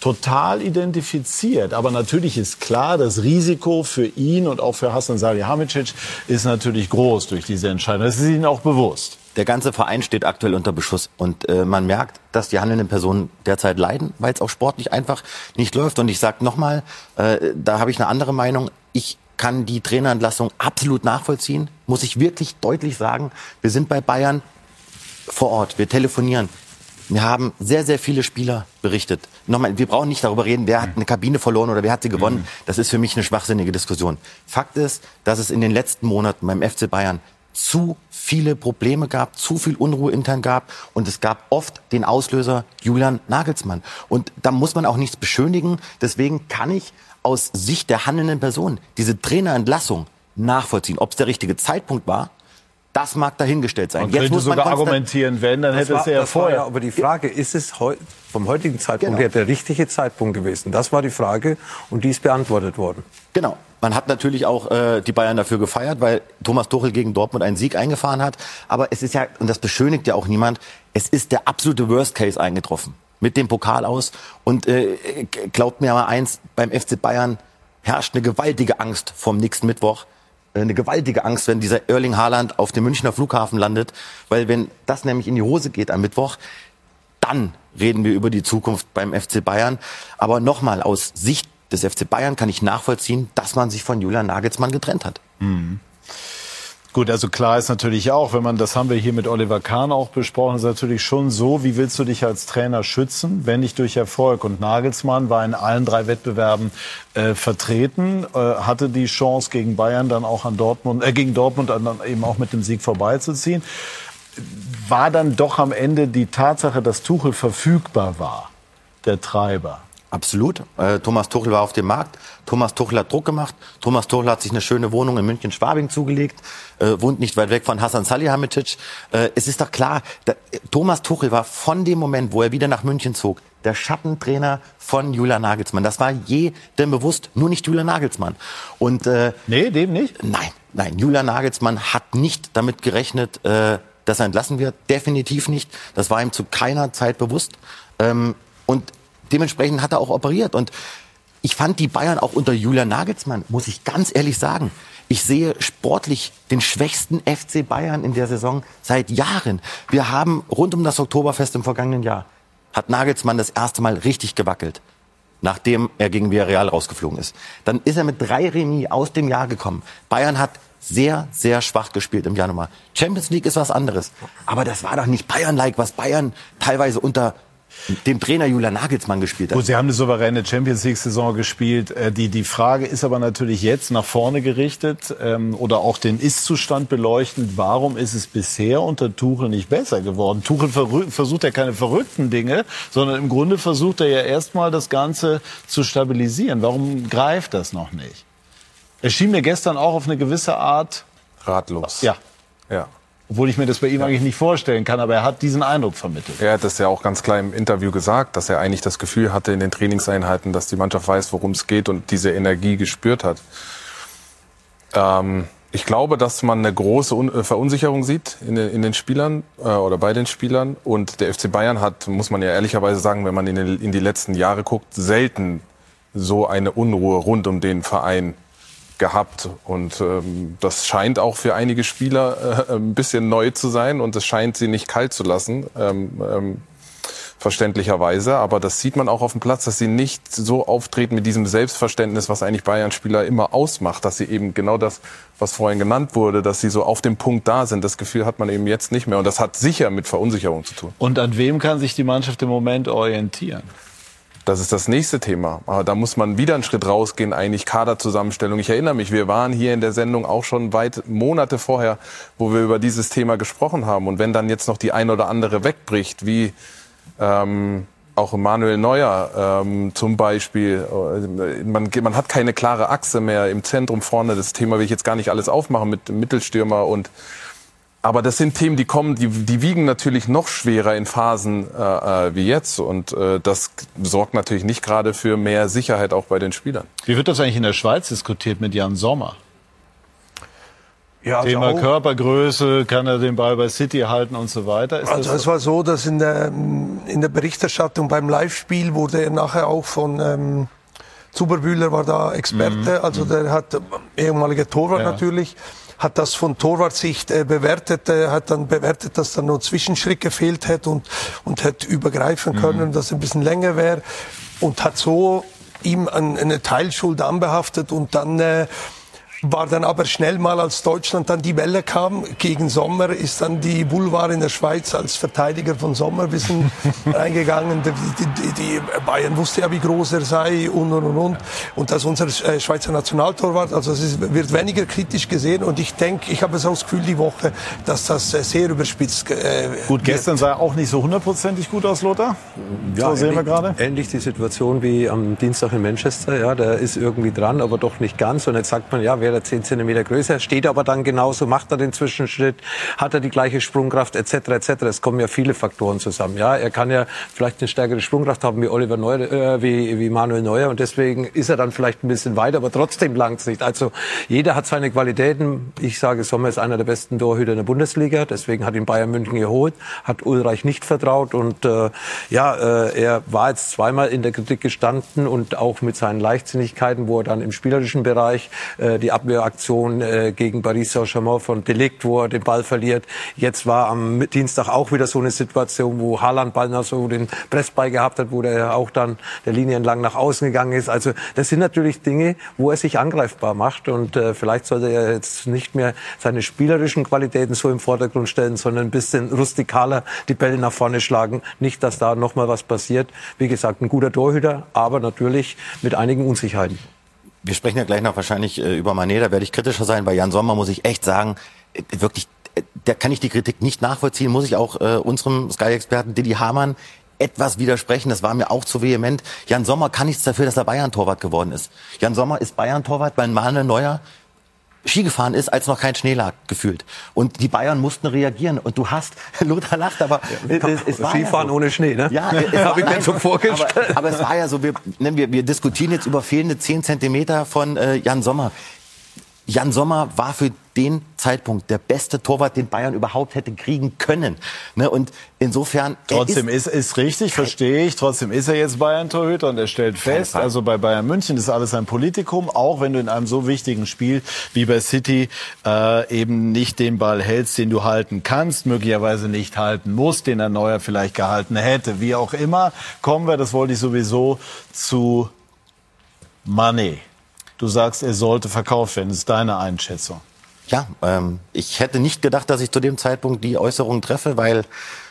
total identifiziert. Aber natürlich ist klar, das Risiko für ihn und auch für Hassan Salihamidzic ist natürlich groß durch diese Entscheidung. Das ist ihnen auch bewusst der ganze Verein steht aktuell unter Beschuss und äh, man merkt, dass die handelnden Personen derzeit leiden, weil es auch sportlich einfach nicht läuft. Und ich sage nochmal, äh, da habe ich eine andere Meinung. Ich kann die Trainerentlassung absolut nachvollziehen, muss ich wirklich deutlich sagen. Wir sind bei Bayern vor Ort, wir telefonieren. Wir haben sehr, sehr viele Spieler berichtet. Nochmal, wir brauchen nicht darüber reden, wer hat eine Kabine verloren oder wer hat sie gewonnen. Mhm. Das ist für mich eine schwachsinnige Diskussion. Fakt ist, dass es in den letzten Monaten beim FC Bayern zu viele Probleme gab, zu viel Unruhe intern gab und es gab oft den Auslöser Julian Nagelsmann. Und da muss man auch nichts beschönigen. Deswegen kann ich aus Sicht der handelnden Person diese Trainerentlassung nachvollziehen. Ob es der richtige Zeitpunkt war, das mag dahingestellt sein. Man Jetzt könnte muss man sogar argumentieren, wenn, dann hätte es ja vorher. Ja aber die Frage, ist es vom heutigen Zeitpunkt genau. her der richtige Zeitpunkt gewesen? Das war die Frage und die ist beantwortet worden. Genau. Man hat natürlich auch äh, die Bayern dafür gefeiert, weil Thomas Tuchel gegen Dortmund einen Sieg eingefahren hat. Aber es ist ja, und das beschönigt ja auch niemand, es ist der absolute Worst Case eingetroffen. Mit dem Pokal aus. Und äh, glaubt mir mal eins, beim FC Bayern herrscht eine gewaltige Angst vom nächsten Mittwoch. Äh, eine gewaltige Angst, wenn dieser Erling Haaland auf dem Münchner Flughafen landet. Weil wenn das nämlich in die Hose geht am Mittwoch, dann reden wir über die Zukunft beim FC Bayern. Aber nochmal, aus Sicht des FC Bayern kann ich nachvollziehen, dass man sich von Julian Nagelsmann getrennt hat. Mhm. Gut, also klar ist natürlich auch, wenn man, das haben wir hier mit Oliver Kahn auch besprochen, ist natürlich schon so, wie willst du dich als Trainer schützen, wenn nicht durch Erfolg? Und Nagelsmann war in allen drei Wettbewerben äh, vertreten, äh, hatte die Chance gegen Bayern dann auch an Dortmund, äh, gegen Dortmund dann eben auch mit dem Sieg vorbeizuziehen. War dann doch am Ende die Tatsache, dass Tuchel verfügbar war, der Treiber. Absolut. Äh, Thomas Tuchel war auf dem Markt. Thomas Tuchel hat Druck gemacht. Thomas Tuchel hat sich eine schöne Wohnung in München-Schwabing zugelegt. Äh, wohnt nicht weit weg von Hassan Salihamidzic. Äh, es ist doch klar, da, Thomas Tuchel war von dem Moment, wo er wieder nach München zog, der Schattentrainer von Julian Nagelsmann. Das war jedem bewusst, nur nicht Julian Nagelsmann. Und äh, nee, dem nicht. Nein, nein. Julian Nagelsmann hat nicht damit gerechnet, äh, dass er entlassen wird. Definitiv nicht. Das war ihm zu keiner Zeit bewusst. Ähm, und dementsprechend hat er auch operiert. Und ich fand die Bayern auch unter Julian Nagelsmann, muss ich ganz ehrlich sagen, ich sehe sportlich den schwächsten FC Bayern in der Saison seit Jahren. Wir haben rund um das Oktoberfest im vergangenen Jahr, hat Nagelsmann das erste Mal richtig gewackelt, nachdem er gegen Villarreal rausgeflogen ist. Dann ist er mit drei Remis aus dem Jahr gekommen. Bayern hat sehr, sehr schwach gespielt im Januar. Champions League ist was anderes. Aber das war doch nicht Bayern-like, was Bayern teilweise unter dem Trainer Julian Nagelsmann gespielt hat. Gut, Sie haben eine souveräne Champions League-Saison gespielt. Äh, die, die Frage ist aber natürlich jetzt nach vorne gerichtet ähm, oder auch den Ist-Zustand beleuchtend. Warum ist es bisher unter Tuchel nicht besser geworden? Tuchel versucht ja keine verrückten Dinge, sondern im Grunde versucht er ja erstmal das Ganze zu stabilisieren. Warum greift das noch nicht? Er schien mir gestern auch auf eine gewisse Art ratlos. Ja. Ja. Obwohl ich mir das bei ihm ja. eigentlich nicht vorstellen kann, aber er hat diesen Eindruck vermittelt. Er hat das ja auch ganz klar im Interview gesagt, dass er eigentlich das Gefühl hatte in den Trainingseinheiten, dass die Mannschaft weiß, worum es geht und diese Energie gespürt hat. Ähm, ich glaube, dass man eine große äh, Verunsicherung sieht in den, in den Spielern äh, oder bei den Spielern. Und der FC Bayern hat, muss man ja ehrlicherweise sagen, wenn man in, den, in die letzten Jahre guckt, selten so eine Unruhe rund um den Verein gehabt. Und ähm, das scheint auch für einige Spieler äh, ein bisschen neu zu sein und es scheint sie nicht kalt zu lassen. Ähm, ähm, verständlicherweise. Aber das sieht man auch auf dem Platz, dass sie nicht so auftreten mit diesem Selbstverständnis, was eigentlich Bayern-Spieler immer ausmacht, dass sie eben genau das, was vorhin genannt wurde, dass sie so auf dem Punkt da sind. Das Gefühl hat man eben jetzt nicht mehr. Und das hat sicher mit Verunsicherung zu tun. Und an wem kann sich die Mannschaft im Moment orientieren? Das ist das nächste Thema. Aber da muss man wieder einen Schritt rausgehen, eigentlich Kaderzusammenstellung. Ich erinnere mich, wir waren hier in der Sendung auch schon weit Monate vorher, wo wir über dieses Thema gesprochen haben. Und wenn dann jetzt noch die ein oder andere wegbricht, wie ähm, auch Manuel Neuer ähm, zum Beispiel. Äh, man, man hat keine klare Achse mehr im Zentrum vorne. Das Thema will ich jetzt gar nicht alles aufmachen mit Mittelstürmer und aber das sind Themen, die kommen, die, die wiegen natürlich noch schwerer in Phasen äh, äh wie jetzt. Und äh, das sorgt natürlich nicht gerade für mehr Sicherheit auch bei den Spielern. Wie wird das eigentlich in der Schweiz diskutiert mit Jan Sommer? Ja, also Thema Körpergröße, kann er den Ball bei City halten und so weiter. Ist also es war so, dass in der, in der Berichterstattung beim Live-Spiel wurde er nachher auch von ähm, Zuberbühler war da Experte, mhm. also der hat ehemaliger Torwart ja. natürlich, hat das von Torwartsicht äh, bewertet, äh, hat dann bewertet, dass da nur Zwischenschritt gefehlt hätte und und hätte übergreifen können, mhm. dass ein bisschen länger wäre und hat so ihm eine Teilschuld anbehaftet und dann äh, war dann aber schnell mal, als Deutschland dann die Welle kam, gegen Sommer, ist dann die Boulevard in der Schweiz als Verteidiger von Sommer ein bisschen reingegangen. Die, die, die, Bayern wusste ja, wie groß er sei und, und, und, und. Und das ist unser äh, Schweizer Nationaltorwart. Also es wird weniger kritisch gesehen. Und ich denke, ich habe so das Gefühl die Woche, dass das äh, sehr überspitzt äh, Gut, gestern sah er auch nicht so hundertprozentig gut aus, Lothar. Ja, so sehen wir gerade. Ähnlich die Situation wie am Dienstag in Manchester. Ja, der ist irgendwie dran, aber doch nicht ganz. Und jetzt sagt man, ja, wer wäre 10 cm größer, steht aber dann genauso, macht er den Zwischenschritt, hat er die gleiche Sprungkraft etc. etc. Es kommen ja viele Faktoren zusammen. Ja, er kann ja vielleicht eine stärkere Sprungkraft haben wie Oliver Neuer, äh, wie, wie Manuel Neuer und deswegen ist er dann vielleicht ein bisschen weiter, aber trotzdem langt es nicht. Also jeder hat seine Qualitäten. Ich sage, Sommer ist einer der besten Torhüter in der Bundesliga, deswegen hat ihn Bayern München geholt, hat Ulreich nicht vertraut und äh, ja, äh, er war jetzt zweimal in der Kritik gestanden und auch mit seinen Leichtsinnigkeiten, wo er dann im spielerischen Bereich äh, die Abwehraktion äh, gegen Paris Saint-Germain von Delikt, wo er den Ball verliert. Jetzt war am Dienstag auch wieder so eine Situation, wo Haaland Ball noch so den Pressball gehabt hat, wo der auch dann der Linie entlang nach außen gegangen ist. Also das sind natürlich Dinge, wo er sich angreifbar macht und äh, vielleicht sollte er jetzt nicht mehr seine spielerischen Qualitäten so im Vordergrund stellen, sondern ein bisschen rustikaler die Bälle nach vorne schlagen. Nicht, dass da noch mal was passiert. Wie gesagt, ein guter Torhüter, aber natürlich mit einigen Unsicherheiten wir sprechen ja gleich noch wahrscheinlich äh, über Mané, da werde ich kritischer sein. Bei Jan Sommer muss ich echt sagen, äh, wirklich, äh, da kann ich die Kritik nicht nachvollziehen, muss ich auch unserem Sky-Experten Didi Hamann etwas widersprechen. Das war mir auch zu vehement. Jan Sommer kann nichts dafür, dass er Bayern-Torwart geworden ist. Jan Sommer ist Bayern-Torwart, weil Manuel Neuer Ski gefahren ist, als noch kein Schnee lag, gefühlt. Und die Bayern mussten reagieren. Und du hast, Lothar lacht, aber ja, es, es war Skifahren ja so. ohne Schnee, ne? Ja, habe ich mir so vorgestellt. Aber, aber, es war ja so, wir, ne, wir, wir diskutieren jetzt über fehlende 10 Zentimeter von äh, Jan Sommer. Jan Sommer war für den Zeitpunkt der beste Torwart, den Bayern überhaupt hätte kriegen können. Ne? Und insofern. Trotzdem ist, ist, ist richtig, verstehe ich. Trotzdem ist er jetzt Bayern-Torhüter und er stellt fest, also bei Bayern München ist alles ein Politikum, auch wenn du in einem so wichtigen Spiel wie bei City äh, eben nicht den Ball hältst, den du halten kannst, möglicherweise nicht halten musst, den er Neuer vielleicht gehalten hätte. Wie auch immer, kommen wir, das wollte ich sowieso, zu Money. Du sagst, er sollte verkauft werden. Das ist deine Einschätzung. Ja, ähm, ich hätte nicht gedacht, dass ich zu dem Zeitpunkt die Äußerung treffe, weil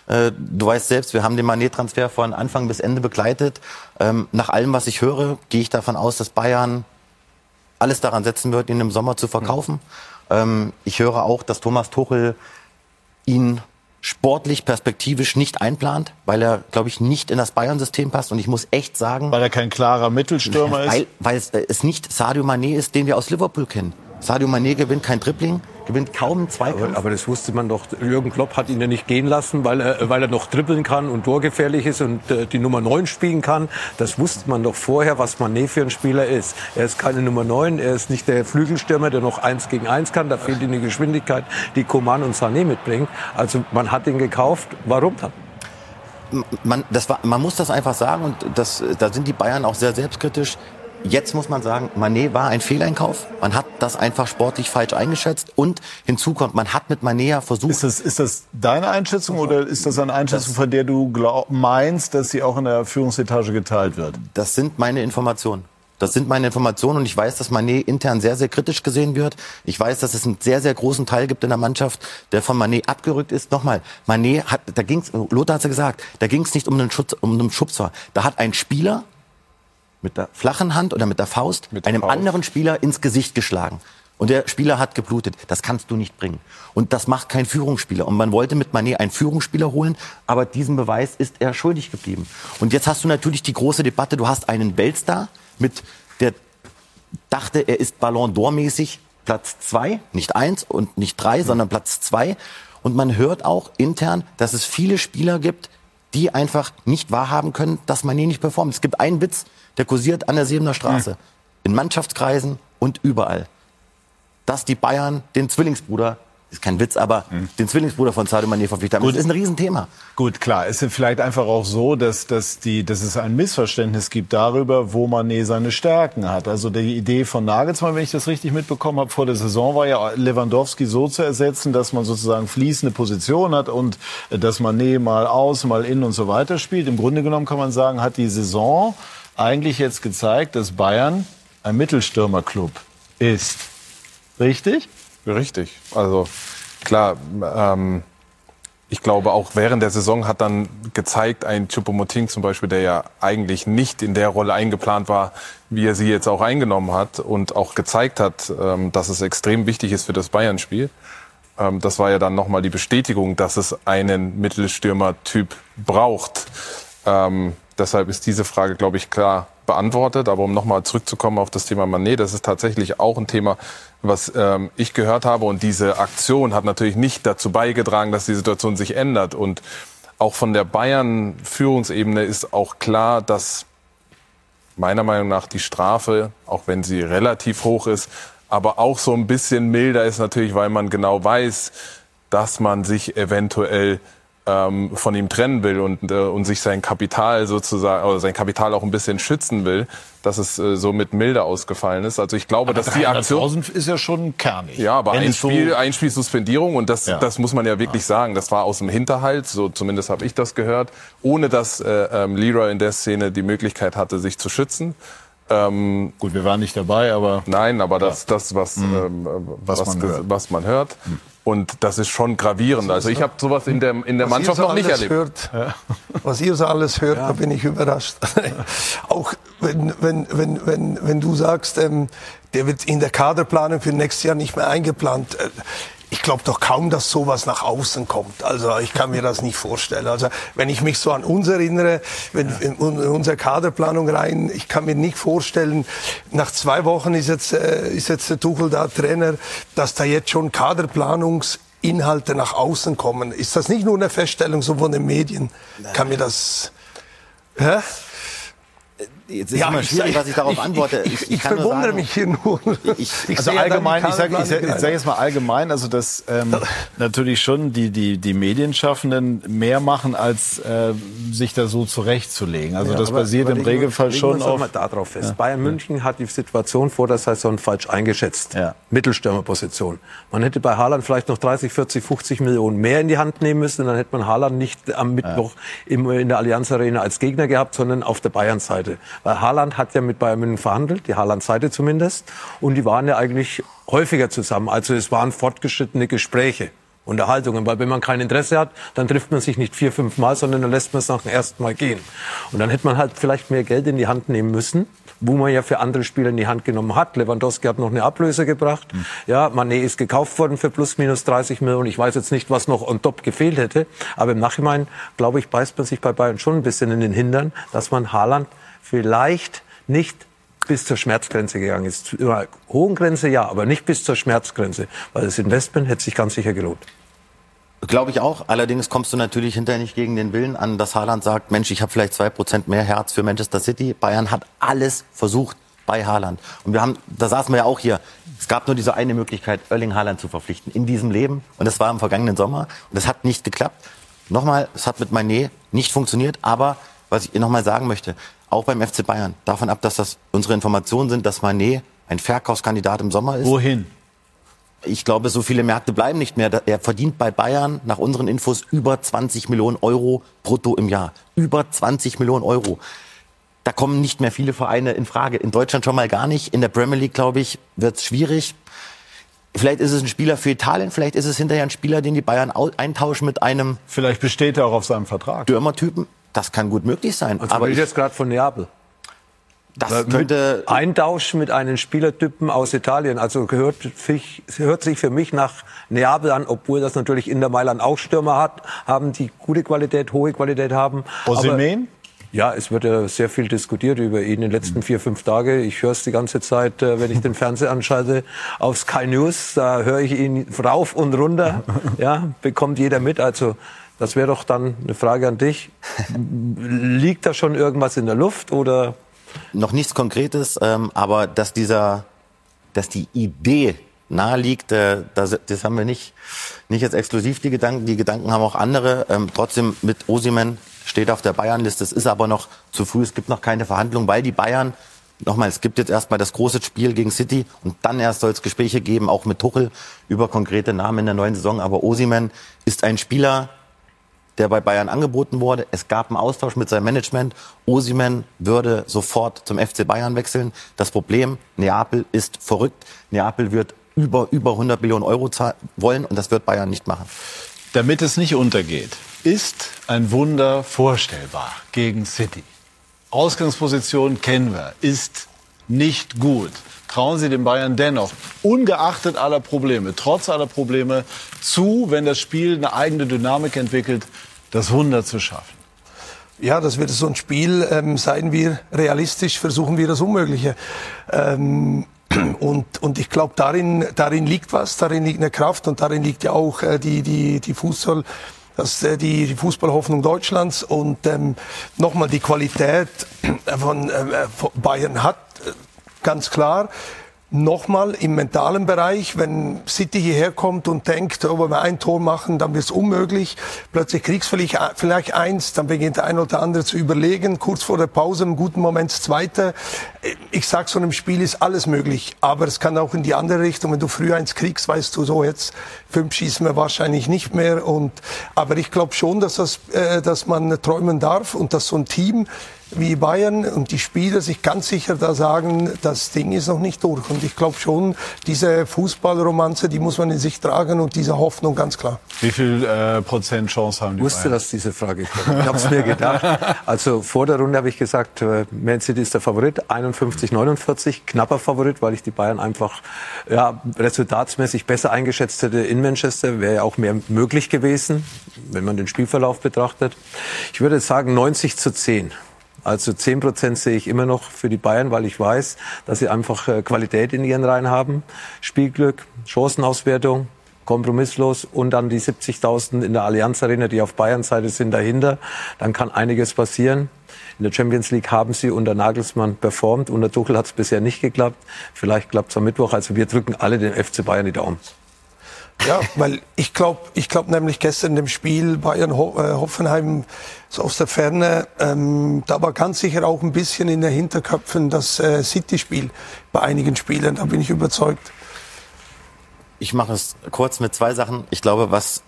äh, du weißt selbst, wir haben den Manet-Transfer von Anfang bis Ende begleitet. Ähm, nach allem, was ich höre, gehe ich davon aus, dass Bayern alles daran setzen wird, ihn im Sommer zu verkaufen. Mhm. Ähm, ich höre auch, dass Thomas Tuchel ihn sportlich perspektivisch nicht einplant, weil er, glaube ich, nicht in das Bayern-System passt. Und ich muss echt sagen... Weil er kein klarer Mittelstürmer weil, ist? Weil es, äh, es nicht Sadio Mané ist, den wir aus Liverpool kennen. Sadio Mané gewinnt kein Dribbling, gewinnt kaum einen Zweikampf. Aber, aber, das wusste man doch. Jürgen Klopp hat ihn ja nicht gehen lassen, weil er, weil er noch dribbeln kann und torgefährlich ist und äh, die Nummer 9 spielen kann. Das wusste man doch vorher, was Manet für ein Spieler ist. Er ist keine Nummer 9, er ist nicht der Flügelstürmer, der noch eins gegen eins kann. Da fehlt ihm die Geschwindigkeit, die Coman und Sané mitbringen. Also man hat ihn gekauft. Warum dann? Man, das war, man muss das einfach sagen und das, da sind die Bayern auch sehr selbstkritisch. Jetzt muss man sagen, Manet war ein Fehleinkauf. Man hat das einfach sportlich falsch eingeschätzt. Und hinzu kommt, man hat mit Manet ja versucht. Ist das, ist das deine Einschätzung oder ist das eine Einschätzung, von der du glaub, meinst, dass sie auch in der Führungsetage geteilt wird? Das sind meine Informationen. Das sind meine Informationen und ich weiß, dass Manet intern sehr, sehr kritisch gesehen wird. Ich weiß, dass es einen sehr, sehr großen Teil gibt in der Mannschaft, der von Manet abgerückt ist. Nochmal, Manet hat, da ging's, Lothar hat ja gesagt, da ging es nicht um einen, Schutz, um einen Schubser. Da hat ein Spieler mit der flachen Hand oder mit der Faust mit einem Faust. anderen Spieler ins Gesicht geschlagen. Und der Spieler hat geblutet. Das kannst du nicht bringen. Und das macht kein Führungsspieler. Und man wollte mit Manet einen Führungsspieler holen, aber diesen Beweis ist er schuldig geblieben. Und jetzt hast du natürlich die große Debatte. Du hast einen Weltstar mit, der dachte, er ist Ballon d'Or mäßig Platz zwei, nicht eins und nicht drei, mhm. sondern Platz zwei. Und man hört auch intern, dass es viele Spieler gibt, die einfach nicht wahrhaben können, dass Manet nicht performt. Es gibt einen Witz, der kursiert an der Siebener Straße. Mhm. In Mannschaftskreisen und überall. Dass die Bayern den Zwillingsbruder ist kein Witz, aber mhm. den Zwillingsbruder von Sadio Mané verpflichtet haben. Gut. Das ist ein Riesenthema. Gut, klar. Es ist vielleicht einfach auch so, dass, dass, die, dass es ein Missverständnis gibt darüber, wo Mané seine Stärken hat. Also die Idee von Nagelsmann, wenn ich das richtig mitbekommen habe, vor der Saison war ja Lewandowski so zu ersetzen, dass man sozusagen fließende Position hat und dass Mané mal aus, mal in und so weiter spielt. Im Grunde genommen kann man sagen, hat die Saison eigentlich jetzt gezeigt, dass Bayern ein Mittelstürmerclub ist. Richtig? Richtig. Also klar, ähm, ich glaube auch während der Saison hat dann gezeigt, ein Choupo-Moting zum Beispiel, der ja eigentlich nicht in der Rolle eingeplant war, wie er sie jetzt auch eingenommen hat und auch gezeigt hat, ähm, dass es extrem wichtig ist für das Bayern-Spiel. Ähm, das war ja dann nochmal die Bestätigung, dass es einen Mittelstürmer-Typ braucht. Ähm, Deshalb ist diese Frage, glaube ich, klar beantwortet. Aber um nochmal zurückzukommen auf das Thema Manet, das ist tatsächlich auch ein Thema, was ähm, ich gehört habe. Und diese Aktion hat natürlich nicht dazu beigetragen, dass die Situation sich ändert. Und auch von der Bayern-Führungsebene ist auch klar, dass meiner Meinung nach die Strafe, auch wenn sie relativ hoch ist, aber auch so ein bisschen milder ist natürlich, weil man genau weiß, dass man sich eventuell ähm, von ihm trennen will und, äh, und sich sein Kapital sozusagen, oder sein Kapital auch ein bisschen schützen will, dass es äh, so mit milde ausgefallen ist. Also ich glaube, aber dass die Aktion ist ja schon kernig. Ja, aber ein Spiel, so ein Spiel Suspendierung und das, ja. das muss man ja wirklich ja. sagen. Das war aus dem Hinterhalt, so zumindest habe ich das gehört, ohne dass äh, ähm, Leroy in der Szene die Möglichkeit hatte, sich zu schützen. Ähm, Gut, wir waren nicht dabei, aber nein, aber das, das was, mhm. ähm, was, was, man hört. was man hört. Mhm. Und das ist schon gravierend. Also ich habe sowas in der, in der Mannschaft so noch nicht erlebt. Hört, ja. Was ihr so alles hört, ja. da bin ich überrascht. Auch wenn, wenn, wenn, wenn, wenn du sagst, ähm, der wird in der Kaderplanung für nächstes Jahr nicht mehr eingeplant. Äh, ich glaube doch kaum, dass sowas nach außen kommt. Also ich kann mir das nicht vorstellen. Also wenn ich mich so an uns erinnere, wenn ja. in unsere Kaderplanung rein, ich kann mir nicht vorstellen, nach zwei Wochen ist jetzt, äh, ist jetzt der Tuchel da Trainer, dass da jetzt schon Kaderplanungsinhalte nach außen kommen. Ist das nicht nur eine Feststellung so von den Medien? Nein. Kann mir das... Hä? Jetzt ist ja, immer schwierig, was ich darauf antworte. Ich, ich, ich verwundere sagen, mich hier nur. Ich, also allgemein, ich sage ich sag, ich sag jetzt mal allgemein, also dass ähm, natürlich schon die, die, die Medienschaffenden mehr machen, als äh, sich da so zurechtzulegen. Also ja, das basiert im Regelfall schon auf... Mal darauf fest. Ja. Bayern München hat die Situation vor der Saison falsch eingeschätzt. Ja. Mittelstürmerposition. Man hätte bei Haaland vielleicht noch 30, 40, 50 Millionen mehr in die Hand nehmen müssen. Dann hätte man Haaland nicht am Mittwoch ja. in der Allianz Arena als Gegner gehabt, sondern auf der Bayern-Seite. Weil Haaland hat ja mit Bayern München verhandelt, die Haaland-Seite zumindest. Und die waren ja eigentlich häufiger zusammen. Also es waren fortgeschrittene Gespräche. Unterhaltungen, weil wenn man kein Interesse hat, dann trifft man sich nicht vier, fünf Mal, sondern dann lässt man es nach dem ersten Mal gehen. Und dann hätte man halt vielleicht mehr Geld in die Hand nehmen müssen, wo man ja für andere Spieler in die Hand genommen hat. Lewandowski hat noch eine Ablöse gebracht. Mhm. Ja, Mané ist gekauft worden für plus minus 30 Millionen. Ich weiß jetzt nicht, was noch on top gefehlt hätte. Aber im Nachhinein, glaube ich, beißt man sich bei Bayern schon ein bisschen in den Hintern, dass man Haaland vielleicht nicht bis zur Schmerzgrenze gegangen ist. Einer hohen Grenze ja, aber nicht bis zur Schmerzgrenze, weil das Investment hätte sich ganz sicher gelohnt. Glaube ich auch. Allerdings kommst du natürlich hinterher nicht gegen den Willen an, dass Haaland sagt, Mensch, ich habe vielleicht zwei Prozent mehr Herz für Manchester City. Bayern hat alles versucht bei Haaland. Und wir haben, da saßen wir ja auch hier. Es gab nur diese eine Möglichkeit, Erling Haaland zu verpflichten in diesem Leben. Und das war im vergangenen Sommer. Und das hat nicht geklappt. Nochmal, es hat mit Manet nicht funktioniert. Aber was ich nochmal sagen möchte, auch beim FC Bayern, davon ab, dass das unsere Informationen sind, dass Manet ein Verkaufskandidat im Sommer ist. Wohin? Ich glaube, so viele Märkte bleiben nicht mehr. Er verdient bei Bayern nach unseren Infos über 20 Millionen Euro brutto im Jahr. Über 20 Millionen Euro. Da kommen nicht mehr viele Vereine in Frage. In Deutschland schon mal gar nicht. In der Premier League, glaube ich, wird es schwierig. Vielleicht ist es ein Spieler für Italien, vielleicht ist es hinterher ein Spieler, den die Bayern eintauschen mit einem. Vielleicht besteht er auch auf seinem Vertrag. Stürmertypen. Das kann gut möglich sein. Also aber ich jetzt gerade von Neapel. Das könnte Eintausch mit einem Spielertypen aus Italien. Also gehört, hört sich für mich nach Neapel an, obwohl das natürlich in der Mailand auch Stürmer hat, haben die gute Qualität, hohe Qualität haben. Osimhen? Ja, es wird ja sehr viel diskutiert über ihn in den letzten vier, fünf Tagen. Ich höre es die ganze Zeit, äh, wenn ich den Fernseher anschalte, auf Sky News. Da höre ich ihn rauf und runter. Ja, bekommt jeder mit. Also das wäre doch dann eine Frage an dich. Liegt da schon irgendwas in der Luft oder noch nichts Konkretes, ähm, aber dass dieser, dass die Idee naheliegt, äh, das, das haben wir nicht, nicht jetzt exklusiv die Gedanken. Die Gedanken haben auch andere. Ähm, trotzdem mit Osimen steht auf der Bayernliste. Es ist aber noch zu früh. Es gibt noch keine Verhandlungen, weil die Bayern Nochmal, es gibt jetzt erstmal das große Spiel gegen City und dann erst soll es Gespräche geben, auch mit Tuchel über konkrete Namen in der neuen Saison. Aber Osimen ist ein Spieler, der bei Bayern angeboten wurde. Es gab einen Austausch mit seinem Management. Osimen würde sofort zum FC Bayern wechseln. Das Problem, Neapel ist verrückt. Neapel wird über, über 100 Millionen Euro wollen und das wird Bayern nicht machen. Damit es nicht untergeht, ist ein Wunder vorstellbar gegen City. Ausgangsposition kennen wir, ist nicht gut. Trauen Sie den Bayern dennoch, ungeachtet aller Probleme, trotz aller Probleme, zu, wenn das Spiel eine eigene Dynamik entwickelt, das Wunder zu schaffen? Ja, das wird so ein Spiel. Ähm, seien wir realistisch, versuchen wir das Unmögliche. Ähm, und, und ich glaube, darin, darin liegt was, darin liegt eine Kraft und darin liegt ja auch äh, die, die, die Fußball, das, äh, die, die Fußballhoffnung Deutschlands. Und ähm, nochmal die Qualität von, äh, von Bayern hat, äh, ganz klar nochmal im mentalen Bereich, wenn City hierher kommt und denkt, oh, wenn wir ein Tor machen, dann wird es unmöglich. Plötzlich kriegst du vielleicht eins, dann beginnt der eine oder andere zu überlegen, kurz vor der Pause, im guten Moment das zweite. Ich sag, so einem Spiel ist alles möglich, aber es kann auch in die andere Richtung. Wenn du früher eins kriegst, weißt du so, jetzt fünf schießen wir wahrscheinlich nicht mehr. Und, aber ich glaube schon, dass, das, äh, dass man träumen darf und dass so ein Team wie Bayern und die Spieler sich ganz sicher da sagen, das Ding ist noch nicht durch. Und ich glaube schon, diese Fußballromanze, die muss man in sich tragen und diese Hoffnung ganz klar. Wie viel äh, Prozent Chance haben die Ich wusste, Bayern? dass diese Frage kommt. Ich habe es mir gedacht. Also vor der Runde habe ich gesagt, äh, Man City ist der Favorit, 51, 49, knapper Favorit, weil ich die Bayern einfach ja, resultatsmäßig besser eingeschätzt hätte in Manchester. Wäre ja auch mehr möglich gewesen, wenn man den Spielverlauf betrachtet. Ich würde sagen 90 zu 10. Also 10 Prozent sehe ich immer noch für die Bayern, weil ich weiß, dass sie einfach äh, Qualität in ihren Reihen haben. Spielglück, Chancenauswertung, kompromisslos und dann die 70.000 in der Allianz Arena, die auf Bayern Seite sind, dahinter. Dann kann einiges passieren. In der Champions League haben sie unter Nagelsmann performt. Unter Tuchel hat es bisher nicht geklappt. Vielleicht klappt es am Mittwoch. Also wir drücken alle den FC Bayern die Daumen. Ja, weil ich glaube, ich glaube nämlich gestern im Spiel Bayern Hoffenheim so aus der Ferne, ähm, da war ganz sicher auch ein bisschen in der Hinterköpfen das äh, City-Spiel bei einigen Spielern. Da bin ich überzeugt. Ich mache es kurz mit zwei Sachen. Ich glaube, was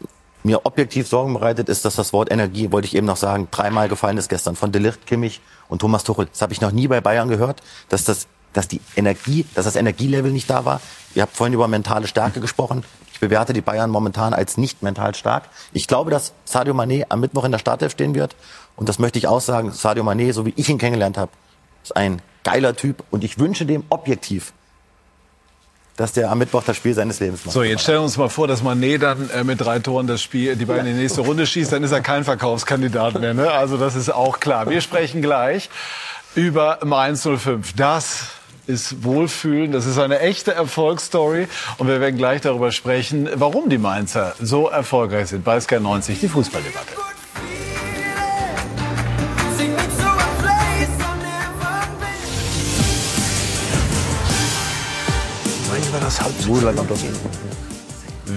mir objektiv Sorgen bereitet, ist, dass das Wort Energie, wollte ich eben noch sagen, dreimal gefallen ist gestern von Delicht, Kimmich und Thomas Tuchel. Das habe ich noch nie bei Bayern gehört, dass das dass die Energie, dass das Energielevel nicht da war. Ihr habt vorhin über mentale Stärke gesprochen. Ich bewerte die Bayern momentan als nicht mental stark. Ich glaube, dass Sadio Mané am Mittwoch in der Startelf stehen wird. Und das möchte ich auch sagen. Sadio Mané, so wie ich ihn kennengelernt habe, ist ein geiler Typ. Und ich wünsche dem objektiv, dass der am Mittwoch das Spiel seines Lebens macht. So, jetzt stellen wir uns mal vor, dass Mané dann äh, mit drei Toren das Spiel, die beiden in die nächste Runde schießt, dann ist er kein Verkaufskandidat mehr. Ne? Also das ist auch klar. Wir sprechen gleich über Mainz 05. Das ist Wohlfühlen. Das ist eine echte Erfolgsstory. Und wir werden gleich darüber sprechen, warum die Mainzer so erfolgreich sind. Bei Sky 90 die Fußballdebatte. das halb so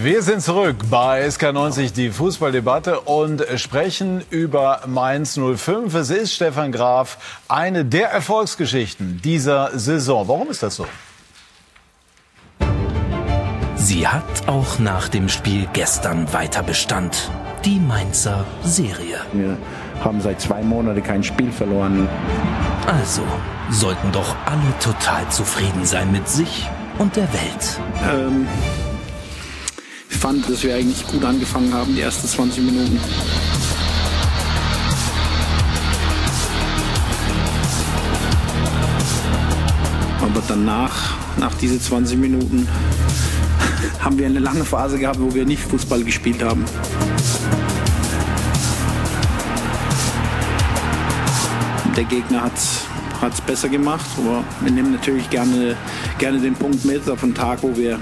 wir sind zurück bei SK90, die Fußballdebatte und sprechen über Mainz 05. Es ist Stefan Graf eine der Erfolgsgeschichten dieser Saison. Warum ist das so? Sie hat auch nach dem Spiel gestern weiter Bestand. Die Mainzer Serie. Wir haben seit zwei Monaten kein Spiel verloren. Also sollten doch alle total zufrieden sein mit sich und der Welt. Ähm ich fand, dass wir eigentlich gut angefangen haben, die ersten 20 Minuten. Aber danach, nach diesen 20 Minuten, haben wir eine lange Phase gehabt, wo wir nicht Fußball gespielt haben. Der Gegner hat es besser gemacht, aber wir nehmen natürlich gerne, gerne den Punkt mit auf einen Tag, wo wir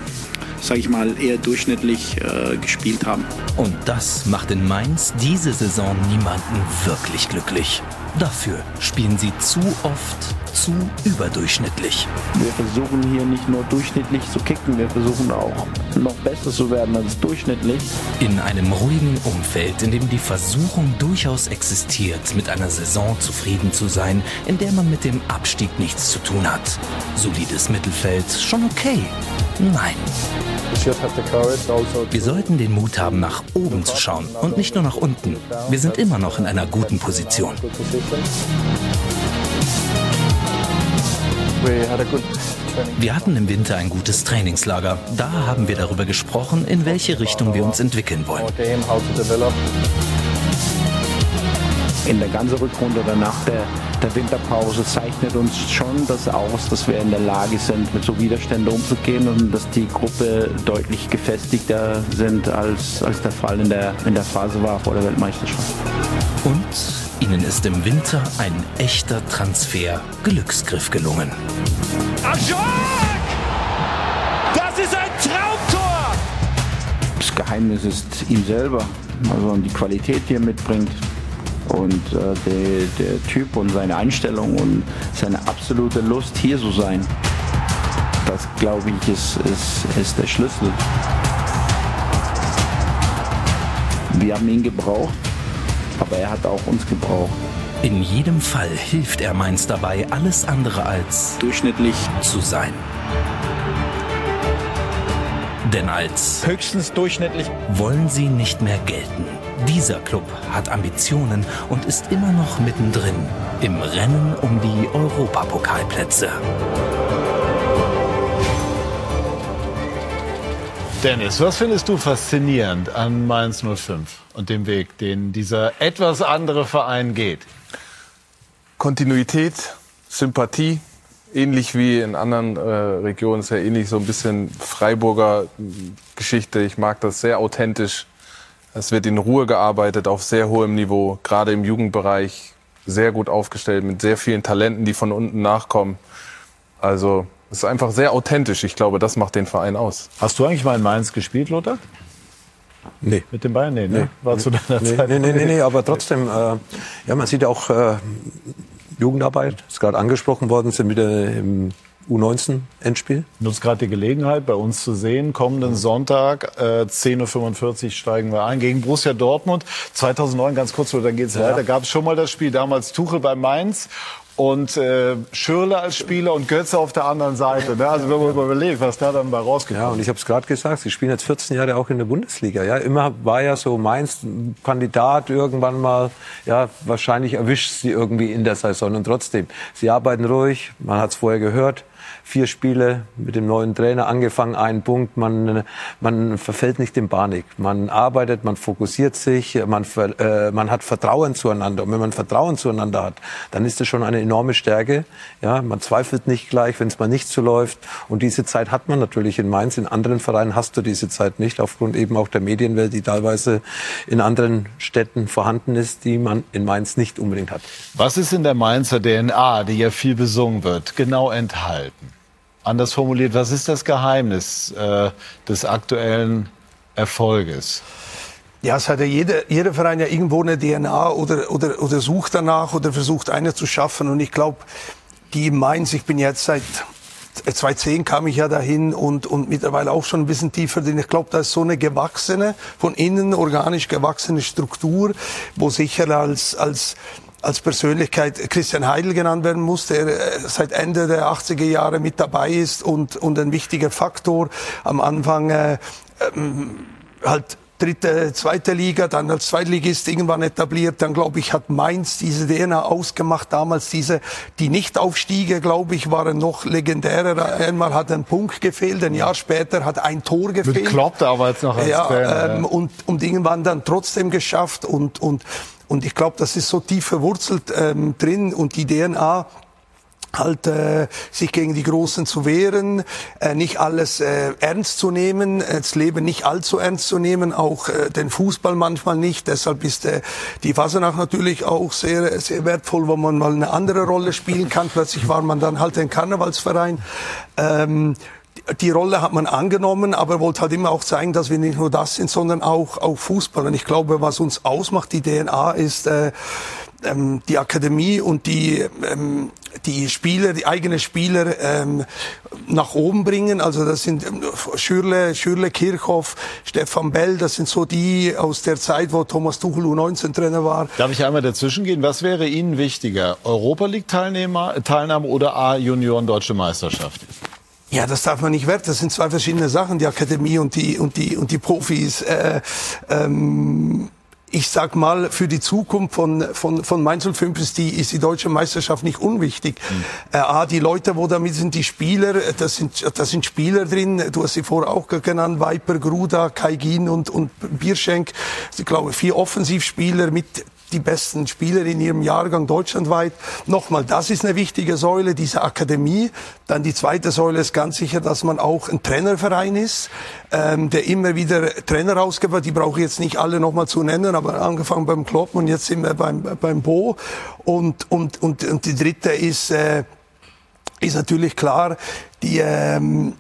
sage ich mal, eher durchschnittlich äh, gespielt haben. Und das macht in Mainz diese Saison niemanden wirklich glücklich. Dafür spielen sie zu oft zu überdurchschnittlich. Wir versuchen hier nicht nur durchschnittlich zu kicken, wir versuchen auch noch besser zu werden als durchschnittlich. In einem ruhigen Umfeld, in dem die Versuchung durchaus existiert, mit einer Saison zufrieden zu sein, in der man mit dem Abstieg nichts zu tun hat. Solides Mittelfeld, schon okay. Nein. Wir sollten den Mut haben, nach oben zu schauen und nicht nur nach unten. Wir sind immer noch in einer guten Position. Wir hatten im Winter ein gutes Trainingslager. Da haben wir darüber gesprochen, in welche Richtung wir uns entwickeln wollen. In der ganzen Rückrunde oder nach der, der Winterpause zeichnet uns schon das aus, dass wir in der Lage sind, mit so Widerständen umzugehen und dass die Gruppe deutlich gefestigter sind, als, als der Fall in der, in der Phase war vor der Weltmeisterschaft. Und Ihnen ist im Winter ein echter Transfer Glücksgriff gelungen. Ajak! Das ist ein Traumtor! Das Geheimnis ist ihm selber, also die Qualität, die er mitbringt und äh, der, der Typ und seine Einstellung und seine absolute Lust hier zu sein. Das glaube ich ist, ist, ist der Schlüssel. Wir haben ihn gebraucht aber er hat auch uns gebraucht. In jedem Fall hilft er Mainz dabei, alles andere als durchschnittlich zu sein. Denn als höchstens durchschnittlich wollen sie nicht mehr gelten. Dieser Club hat Ambitionen und ist immer noch mittendrin im Rennen um die Europapokalplätze. Dennis, was findest du faszinierend an Mainz 05 und dem Weg, den dieser etwas andere Verein geht? Kontinuität, Sympathie, ähnlich wie in anderen äh, Regionen, ist ja ähnlich so ein bisschen Freiburger Geschichte. Ich mag das sehr authentisch. Es wird in Ruhe gearbeitet, auf sehr hohem Niveau, gerade im Jugendbereich sehr gut aufgestellt, mit sehr vielen Talenten, die von unten nachkommen. Also es ist einfach sehr authentisch. Ich glaube, das macht den Verein aus. Hast du eigentlich mal in Mainz gespielt, Lothar? Nee. Mit den Bayern? Nee, ne? nee. War zu deiner nee, Zeit? Nee, nee, nee, nee, aber trotzdem, äh, ja, man sieht ja auch äh, Jugendarbeit, ist gerade angesprochen worden, sind wieder im U19-Endspiel. Nutzt gerade die Gelegenheit, bei uns zu sehen. Kommenden Sonntag, äh, 10.45 Uhr steigen wir ein gegen Borussia Dortmund. 2009, ganz kurz, dann geht's ja. weiter. Gab es schon mal das Spiel, damals Tuchel bei Mainz und äh, Schürle als Spieler und Götze auf der anderen Seite. Ne? Also wenn man überlegt, was da dann bei rausgekommen Ja, und ich habe es gerade gesagt, sie spielen jetzt 14 Jahre auch in der Bundesliga. Ja, immer war ja so Mainz Kandidat irgendwann mal. Ja, wahrscheinlich erwischt sie irgendwie in der Saison und trotzdem. Sie arbeiten ruhig. Man hat es vorher gehört vier Spiele mit dem neuen Trainer angefangen, einen Punkt. Man, man verfällt nicht in Panik. Man arbeitet, man fokussiert sich, man, äh, man hat Vertrauen zueinander. Und wenn man Vertrauen zueinander hat, dann ist das schon eine enorme Stärke. Ja, man zweifelt nicht gleich, wenn es mal nicht so läuft. Und diese Zeit hat man natürlich in Mainz. In anderen Vereinen hast du diese Zeit nicht, aufgrund eben auch der Medienwelt, die teilweise in anderen Städten vorhanden ist, die man in Mainz nicht unbedingt hat. Was ist in der Mainzer DNA, die ja viel besungen wird, genau enthalten? Anders formuliert, was ist das Geheimnis äh, des aktuellen Erfolges? Ja, es hat ja jeder, jeder Verein ja irgendwo eine DNA oder, oder, oder sucht danach oder versucht eine zu schaffen. Und ich glaube, die Mainz, ich bin jetzt seit 2010 kam ich ja dahin und, und mittlerweile auch schon ein bisschen tiefer drin. Ich glaube, da ist so eine gewachsene, von innen organisch gewachsene Struktur, wo sicher als, als als Persönlichkeit Christian Heidel genannt werden muss, der äh, seit Ende der 80er Jahre mit dabei ist und, und ein wichtiger Faktor am Anfang äh, ähm, halt dritte, zweite Liga, dann als Zweitligist irgendwann etabliert. Dann, glaube ich, hat Mainz diese DNA ausgemacht. Damals diese, die Nichtaufstiege, glaube ich, waren noch legendärer. Einmal hat ein Punkt gefehlt, ein Jahr später hat ein Tor gefehlt. Mit Klopp damals noch als ja, Trainer, ähm, ja. Und, und irgendwann dann trotzdem geschafft. Und, und, und ich glaube, das ist so tief verwurzelt ähm, drin. Und die DNA halt äh, sich gegen die Großen zu wehren, äh, nicht alles äh, ernst zu nehmen, äh, das Leben nicht allzu ernst zu nehmen, auch äh, den Fußball manchmal nicht. Deshalb ist äh, die Fasernacht natürlich auch sehr sehr wertvoll, wo man mal eine andere Rolle spielen kann. Plötzlich war man dann halt ein Karnevalsverein. Ähm, die Rolle hat man angenommen, aber wollte halt immer auch zeigen, dass wir nicht nur das sind, sondern auch, auch Fußball. Und ich glaube, was uns ausmacht, die DNA ist äh, ähm, die Akademie und die, ähm, die Spieler, die eigenen Spieler ähm, nach oben bringen. Also das sind ähm, Schürle, Schürle Kirchhoff, Stefan Bell, das sind so die aus der Zeit, wo Thomas Tuchel U19-Trainer war. Darf ich einmal dazwischen gehen? Was wäre Ihnen wichtiger? Europa League-Teilnahme Teilnahme oder A-Junioren Deutsche Meisterschaft? Ja, das darf man nicht werten. Das sind zwei verschiedene Sachen, die Akademie und die und die und die Profis. Äh, ähm, ich sag mal, für die Zukunft von, von, von Mainz 05 ist die, ist die deutsche Meisterschaft nicht unwichtig. Mhm. Äh, A, die Leute, wo damit sind, die Spieler, das sind, das sind Spieler drin, du hast sie vorher auch genannt, Viper, Gruda, Kaigin und, und Bierschenk. Ich glaube, vier Offensivspieler mit die besten Spieler in ihrem Jahrgang deutschlandweit. Nochmal, das ist eine wichtige Säule, diese Akademie. Dann die zweite Säule ist ganz sicher, dass man auch ein Trainerverein ist, ähm, der immer wieder Trainer rausgibt. Die brauche ich jetzt nicht alle nochmal zu nennen, aber angefangen beim Klopp und jetzt sind wir beim, beim Bo. Und, und, und, und die dritte ist, äh, ist natürlich klar, die, ähm,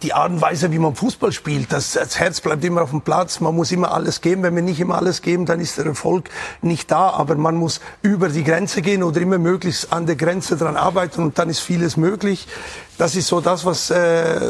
die Art und Weise, wie man Fußball spielt, das, das Herz bleibt immer auf dem Platz, man muss immer alles geben. Wenn wir nicht immer alles geben, dann ist der Erfolg nicht da. Aber man muss über die Grenze gehen oder immer möglichst an der Grenze dran arbeiten und dann ist vieles möglich. Das ist so das, was, äh,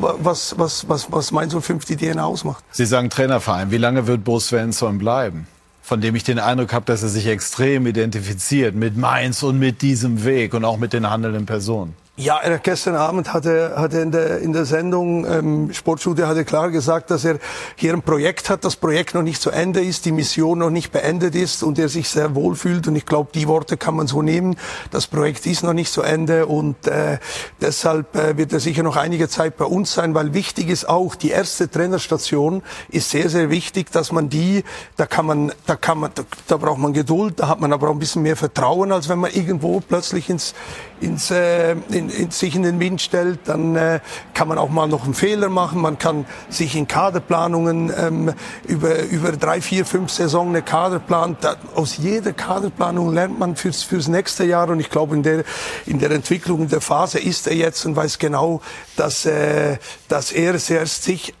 was, was, was, was Mainz 05 die DNA ausmacht. Sie sagen Trainerverein. Wie lange wird Bo Svensson bleiben? von dem ich den Eindruck habe, dass er sich extrem identifiziert mit Mainz und mit diesem Weg und auch mit den handelnden Personen. Ja, er gestern Abend hat er, hat er in, der, in der Sendung ähm, Sportstudio hat er klar gesagt, dass er hier ein Projekt hat, das Projekt noch nicht zu Ende ist, die Mission noch nicht beendet ist und er sich sehr wohl fühlt. Und ich glaube, die Worte kann man so nehmen. Das Projekt ist noch nicht zu Ende und äh, deshalb äh, wird er sicher noch einige Zeit bei uns sein, weil wichtig ist auch, die erste Trainerstation ist sehr, sehr wichtig, dass man die, da kann man, da kann man, da, da braucht man Geduld, da hat man aber auch ein bisschen mehr Vertrauen, als wenn man irgendwo plötzlich ins, ins, äh, in, in, sich in den Wind stellt, dann äh, kann man auch mal noch einen Fehler machen. Man kann sich in Kaderplanungen ähm, über, über drei, vier, fünf Saisonen eine Kaderplan. Da, aus jeder Kaderplanung lernt man fürs, fürs nächste Jahr. Und ich glaube, in der, in der Entwicklung, in der Phase ist er jetzt und weiß genau, dass, äh, dass er zuerst sich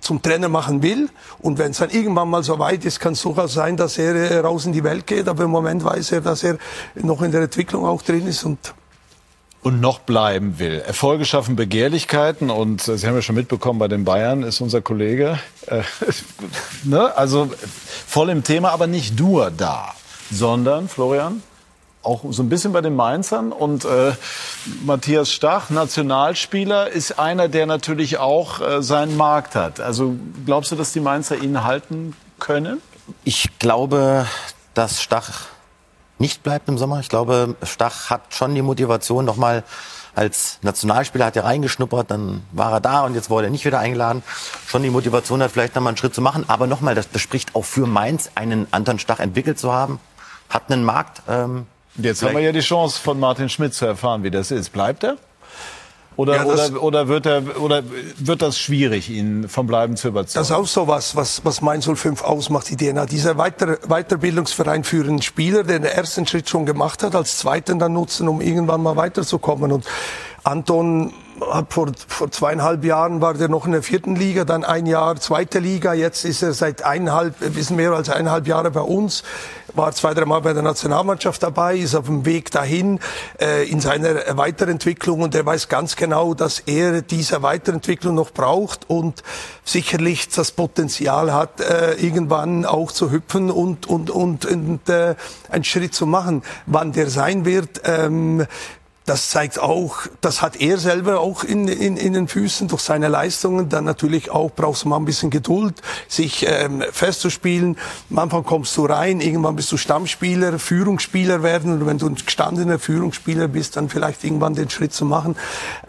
zum Trainer machen will. Und wenn es dann irgendwann mal so weit ist, kann es durchaus sein, dass er äh, raus in die Welt geht. Aber im Moment weiß er, dass er noch in der Entwicklung auch drin ist und und noch bleiben will. Erfolge schaffen Begehrlichkeiten und äh, Sie haben ja schon mitbekommen, bei den Bayern ist unser Kollege äh, ne? also voll im Thema, aber nicht nur da, sondern Florian auch so ein bisschen bei den Mainzern und äh, Matthias Stach, Nationalspieler, ist einer, der natürlich auch äh, seinen Markt hat. Also glaubst du, dass die Mainzer ihn halten können? Ich glaube, dass Stach nicht bleibt im Sommer. Ich glaube, Stach hat schon die Motivation, nochmal als Nationalspieler hat er reingeschnuppert, dann war er da und jetzt wurde er nicht wieder eingeladen. Schon die Motivation hat, vielleicht nochmal einen Schritt zu machen. Aber nochmal, das, das spricht auch für Mainz, einen Anton Stach entwickelt zu haben. Hat einen Markt. Ähm, jetzt haben wir ja die Chance von Martin Schmidt zu erfahren, wie das ist. Bleibt er? Oder, ja, oder, oder, wird er, oder wird das schwierig, ihn vom Bleiben zu überzeugen? Das ist auch so was, was, was Mainz 05 ausmacht, die DNA. Dieser Weiter, Weiterbildungsverein für einen Spieler, der den ersten Schritt schon gemacht hat, als zweiten dann nutzen, um irgendwann mal weiterzukommen. Und Anton hat vor, vor zweieinhalb Jahren war der noch in der vierten Liga, dann ein Jahr zweite Liga. Jetzt ist er seit eineinhalb, ein bisschen mehr als eineinhalb Jahre bei uns. War zwei, drei Mal bei der Nationalmannschaft dabei, ist auf dem Weg dahin äh, in seiner Weiterentwicklung und er weiß ganz genau, dass er diese Weiterentwicklung noch braucht und sicherlich das Potenzial hat, äh, irgendwann auch zu hüpfen und und und, und äh, einen Schritt zu machen. Wann der sein wird, ähm, das zeigt auch, das hat er selber auch in, in, in den Füßen durch seine Leistungen. Dann natürlich auch brauchst du mal ein bisschen Geduld, sich ähm, festzuspielen. Am Anfang kommst du rein, irgendwann bist du Stammspieler, Führungsspieler werden. Und wenn du ein gestandener Führungsspieler bist, dann vielleicht irgendwann den Schritt zu machen.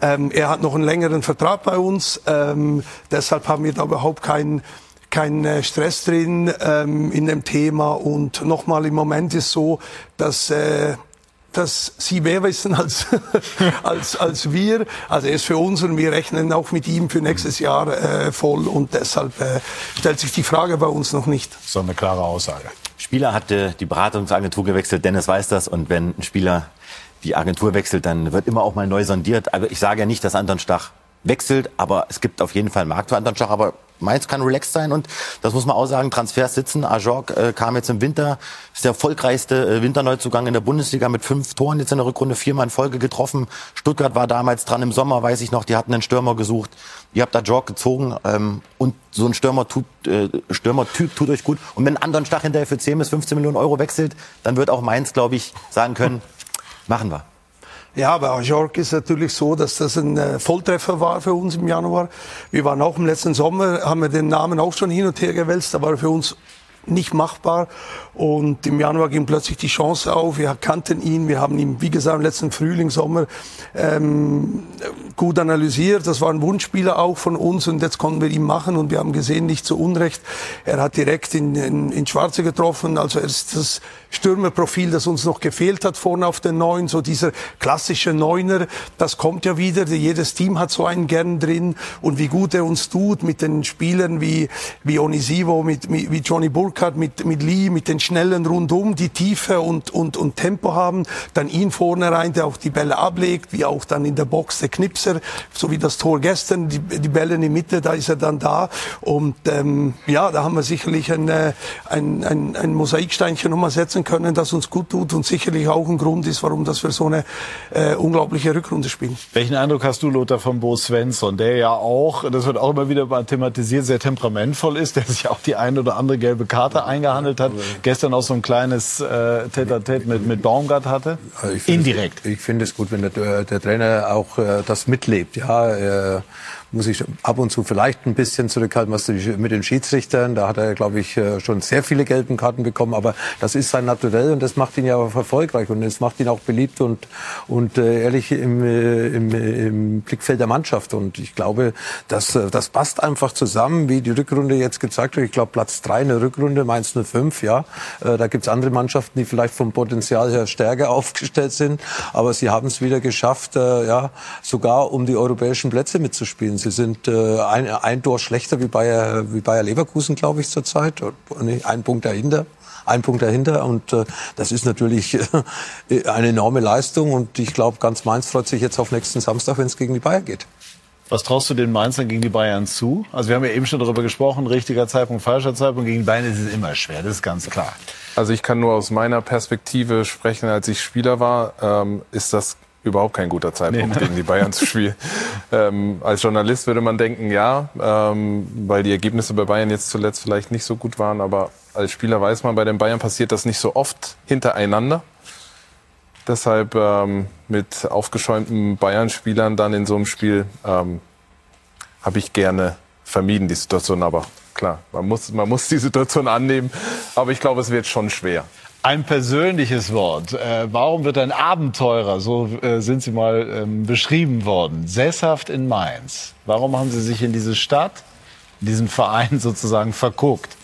Ähm, er hat noch einen längeren Vertrag bei uns. Ähm, deshalb haben wir da überhaupt keinen kein äh, Stress drin ähm, in dem Thema. Und nochmal, im Moment ist so, dass äh, dass Sie mehr wissen als, als, als wir. Also er ist für uns und wir rechnen auch mit ihm für nächstes Jahr äh, voll und deshalb äh, stellt sich die Frage bei uns noch nicht. So eine klare Aussage. Spieler hatte die Beratungsagentur gewechselt, Dennis weiß das und wenn ein Spieler die Agentur wechselt, dann wird immer auch mal neu sondiert. Also ich sage ja nicht, dass Anton Stach wechselt, aber es gibt auf jeden Fall einen Markt für Anton Stach, aber Mainz kann relaxed sein und das muss man auch sagen, Transfers sitzen. Ajorg äh, kam jetzt im Winter, ist der erfolgreichste äh, Winterneuzugang in der Bundesliga mit fünf Toren jetzt in der Rückrunde, viermal in Folge getroffen. Stuttgart war damals dran im Sommer, weiß ich noch, die hatten einen Stürmer gesucht. Ihr habt Ajorg gezogen ähm, und so ein Stürmer tut, äh, Stürmertyp tut euch gut. Und wenn ein anderen Stach hinterher für 10 bis 15 Millionen Euro wechselt, dann wird auch Mainz, glaube ich, sagen können, machen wir. Ja, bei Ajork ist natürlich so, dass das ein äh, Volltreffer war für uns im Januar. Wir waren auch im letzten Sommer, haben wir den Namen auch schon hin und her gewälzt, aber für uns nicht machbar. Und im Januar ging plötzlich die Chance auf. Wir kannten ihn. Wir haben ihn, wie gesagt, im letzten Frühling, Sommer ähm, gut analysiert. Das war ein Wunschspieler auch von uns und jetzt konnten wir ihn machen und wir haben gesehen, nicht zu Unrecht. Er hat direkt in, in, in Schwarze getroffen. Also er ist das Stürmerprofil, das uns noch gefehlt hat vorne auf den Neun. So dieser klassische Neuner, das kommt ja wieder. Jedes Team hat so einen gern drin und wie gut er uns tut mit den Spielern wie, wie Onisivo, mit, wie Johnny Burkhardt, mit, mit Lee, mit den schnellen rundum, die Tiefe und, und, und Tempo haben, dann ihn vorne rein, der auch die Bälle ablegt, wie auch dann in der Box der Knipser, so wie das Tor gestern, die, die Bälle in die Mitte, da ist er dann da. Und ähm, ja, da haben wir sicherlich ein, äh, ein, ein, ein Mosaiksteinchen nochmal setzen können, das uns gut tut und sicherlich auch ein Grund ist, warum das wir so eine äh, unglaubliche Rückrunde spielen. Welchen Eindruck hast du, Lothar, von Bo Svensson, der ja auch, das wird auch immer wieder mal thematisiert, sehr temperamentvoll ist, der sich auch die eine oder andere gelbe Karte eingehandelt hat gestern auch so ein kleines äh, Tete-a-Tete mit, mit Baumgart hatte? Ich Indirekt. Es, ich finde es gut, wenn der, der Trainer auch äh, das mitlebt. Ja, äh, muss ich ab und zu vielleicht ein bisschen zurückhalten, was mit den Schiedsrichtern. Da hat er, glaube ich, äh, schon sehr viele gelben Karten bekommen. Aber das ist sein Naturell und das macht ihn ja auch erfolgreich und es macht ihn auch beliebt und, und äh, ehrlich im, äh, im, im Blickfeld der Mannschaft. Und ich glaube, das, das passt einfach zusammen, wie die Rückrunde jetzt gezeigt hat. Ich glaube, Platz drei in der Rückrunde, Mainz 05, ja. Da gibt's andere Mannschaften, die vielleicht vom Potenzial her stärker aufgestellt sind. Aber sie haben es wieder geschafft, ja, sogar um die europäischen Plätze mitzuspielen. Sie sind äh, ein, ein Tor schlechter wie Bayer, wie Bayer Leverkusen, glaube ich, zurzeit. Ein Punkt dahinter. Ein Punkt dahinter und äh, das ist natürlich äh, eine enorme Leistung und ich glaube, ganz Mainz freut sich jetzt auf nächsten Samstag, wenn es gegen die Bayern geht. Was traust du den Mainzern gegen die Bayern zu? Also wir haben ja eben schon darüber gesprochen, richtiger Zeitpunkt, falscher Zeitpunkt. Gegen die Bayern ist es immer schwer, das ist ganz klar. Also ich kann nur aus meiner Perspektive sprechen, als ich Spieler war, ähm, ist das überhaupt kein guter Zeitpunkt, nee, ne? gegen die Bayern zu spielen. ähm, als Journalist würde man denken, ja, ähm, weil die Ergebnisse bei Bayern jetzt zuletzt vielleicht nicht so gut waren, aber als Spieler weiß man, bei den Bayern passiert das nicht so oft hintereinander. Deshalb ähm, mit aufgeschäumten Bayern-Spielern dann in so einem Spiel ähm, habe ich gerne vermieden, die Situation. Aber klar, man muss, man muss die Situation annehmen. Aber ich glaube, es wird schon schwer. Ein persönliches Wort. Äh, warum wird ein Abenteurer, so äh, sind Sie mal ähm, beschrieben worden, sesshaft in Mainz? Warum haben Sie sich in diese Stadt, in diesen Verein sozusagen verguckt?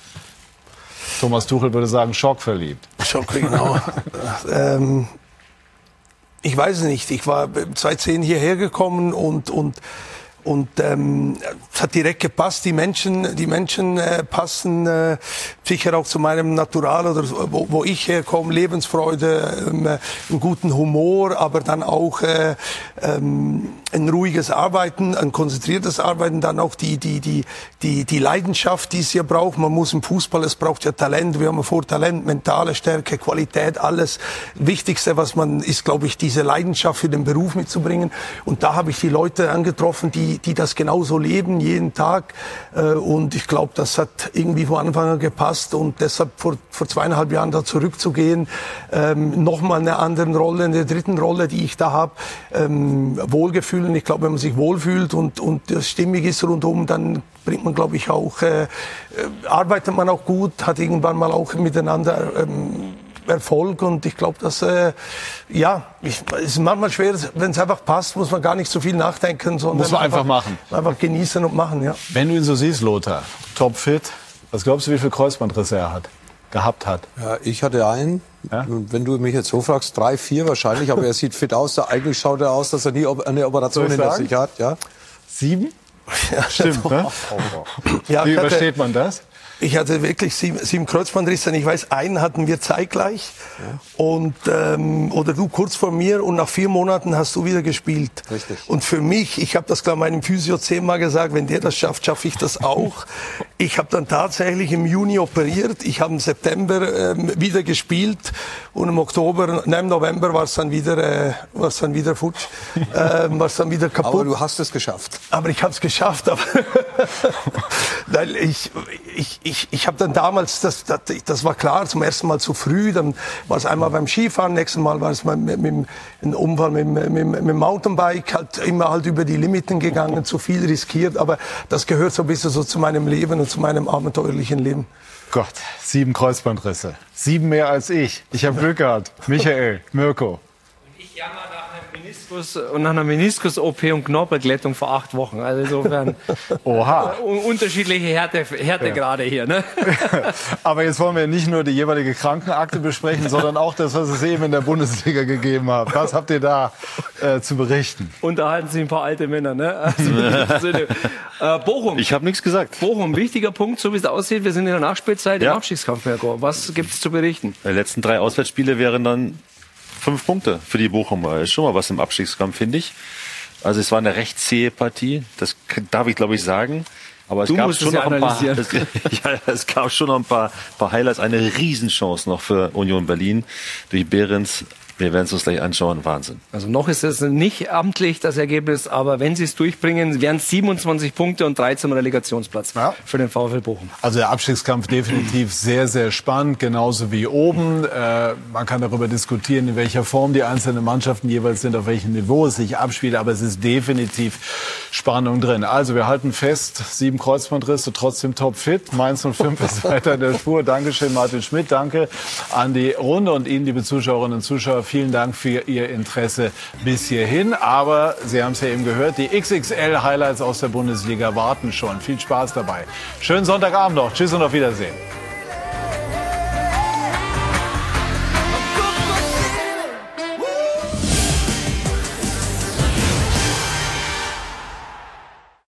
Thomas Tuchel würde sagen, schockverliebt. Schock, genau. ähm, ich weiß es nicht. Ich war 2010 hierher gekommen und, und und ähm, hat direkt gepasst. Die Menschen, die Menschen äh, passen äh, sicher auch zu meinem Natural oder wo, wo ich herkomme. Lebensfreude, ähm, einen guten Humor, aber dann auch äh, ähm, ein ruhiges Arbeiten, ein konzentriertes Arbeiten, dann auch die, die, die, die, die Leidenschaft, die es hier braucht. Man muss im Fußball, es braucht ja Talent. Wir haben vor Talent, mentale Stärke, Qualität, alles. Wichtigste, was man ist, glaube ich, diese Leidenschaft für den Beruf mitzubringen. Und da habe ich die Leute angetroffen, die, die das genauso leben, jeden Tag. Äh, und ich glaube, das hat irgendwie von Anfang an gepasst. Und deshalb vor, vor zweieinhalb Jahren da zurückzugehen, ähm, nochmal eine andere Rolle, eine dritten Rolle, die ich da habe, ähm, Wohlgefühl. Und ich glaube, wenn man sich wohlfühlt und, und das stimmig ist rundum, dann bringt man, glaube ich, auch, äh, äh, arbeitet man auch gut, hat irgendwann mal auch miteinander ähm, Erfolg und ich glaube, dass äh, ja, ich, es ist manchmal schwer, wenn es einfach passt, muss man gar nicht so viel nachdenken, sondern muss man einfach, einfach, machen, einfach genießen und machen. Ja. Wenn du ihn so siehst, Lothar, topfit, was glaubst du, wie viel Kreuzbandrisse er hat? gehabt hat? Ja, ich hatte einen. Ja? wenn du mich jetzt so fragst, drei, vier wahrscheinlich, aber er sieht fit aus. Eigentlich schaut er aus, dass er nie eine Operation hinter sich hat. Ja. Sieben? Ja, Stimmt, ne? Wie übersteht man das? Ich hatte wirklich sieben, sieben Kreuzbandrisse. Ich weiß, einen hatten wir zeitgleich. Ja. Und, ähm, oder du kurz vor mir und nach vier Monaten hast du wieder gespielt. Richtig. Und für mich, ich habe das glaube meinem Physio zehnmal gesagt, wenn der das schafft, schaffe ich das auch. ich habe dann tatsächlich im Juni operiert. Ich habe im September ähm, wieder gespielt und im Oktober, nein, im November war es dann wieder, äh, war es dann wieder futsch, ähm, war es dann wieder kaputt. Aber du hast es geschafft. Aber ich habe es geschafft. Aber Weil ich, ich, ich, ich habe dann damals, das, das, das war klar, zum ersten Mal zu früh, dann war es einmal beim Skifahren, nächstes Mal war es mit, mit, mit einem Unfall mit, mit, mit dem Mountainbike, halt immer halt über die Limiten gegangen, zu viel riskiert, aber das gehört so ein bisschen so zu meinem Leben und zu meinem abenteuerlichen Leben. Gott, sieben Kreuzbandrisse. Sieben mehr als ich. Ich habe Glück gehabt. Michael, Mirko. Ich jammer einem Meniskus und nach einer Meniskus-OP und Knorpelglättung vor acht Wochen. Also insofern Oha. Äh, unterschiedliche Härte, Härtegrade ja. hier. Ne? Aber jetzt wollen wir nicht nur die jeweilige Krankenakte besprechen, sondern auch das, was es eben in der Bundesliga gegeben hat. Was habt ihr da äh, zu berichten? Unterhalten sich ein paar alte Männer. Ne? Also, äh, Bochum. Ich habe nichts gesagt. Bochum, wichtiger Punkt, so wie es aussieht. Wir sind in der Nachspielzeit ja. im Abstiegskampf. Was gibt es zu berichten? Die letzten drei Auswärtsspiele wären dann fünf Punkte für die Bochumer. Ist schon mal was im Abstiegskampf, finde ich. Also es war eine recht zähe Partie, das darf ich glaube ich sagen. Aber es du gab schon noch ein paar, es, ja, es gab schon noch ein paar, paar Highlights. Eine Riesenchance noch für Union Berlin durch Behrens wir werden es uns gleich anschauen. Wahnsinn. Also noch ist es nicht amtlich, das Ergebnis, aber wenn sie es durchbringen, wären es 27 Punkte und 13 Relegationsplatz ja. für den VfL Bochum. Also der Abstiegskampf definitiv sehr, sehr spannend, genauso wie oben. Äh, man kann darüber diskutieren, in welcher Form die einzelnen Mannschaften jeweils sind, auf welchem Niveau es sich abspielt, aber es ist definitiv Spannung drin. Also wir halten fest, sieben Kreuzbandrisse, trotzdem topfit. Mainz 05 ist weiter in der Spur. Dankeschön, Martin Schmidt. Danke an die Runde und Ihnen, liebe Zuschauerinnen und Zuschauer vielen Dank für Ihr Interesse bis hierhin. Aber Sie haben es ja eben gehört, die XXL-Highlights aus der Bundesliga warten schon. Viel Spaß dabei. Schönen Sonntagabend noch. Tschüss und auf Wiedersehen.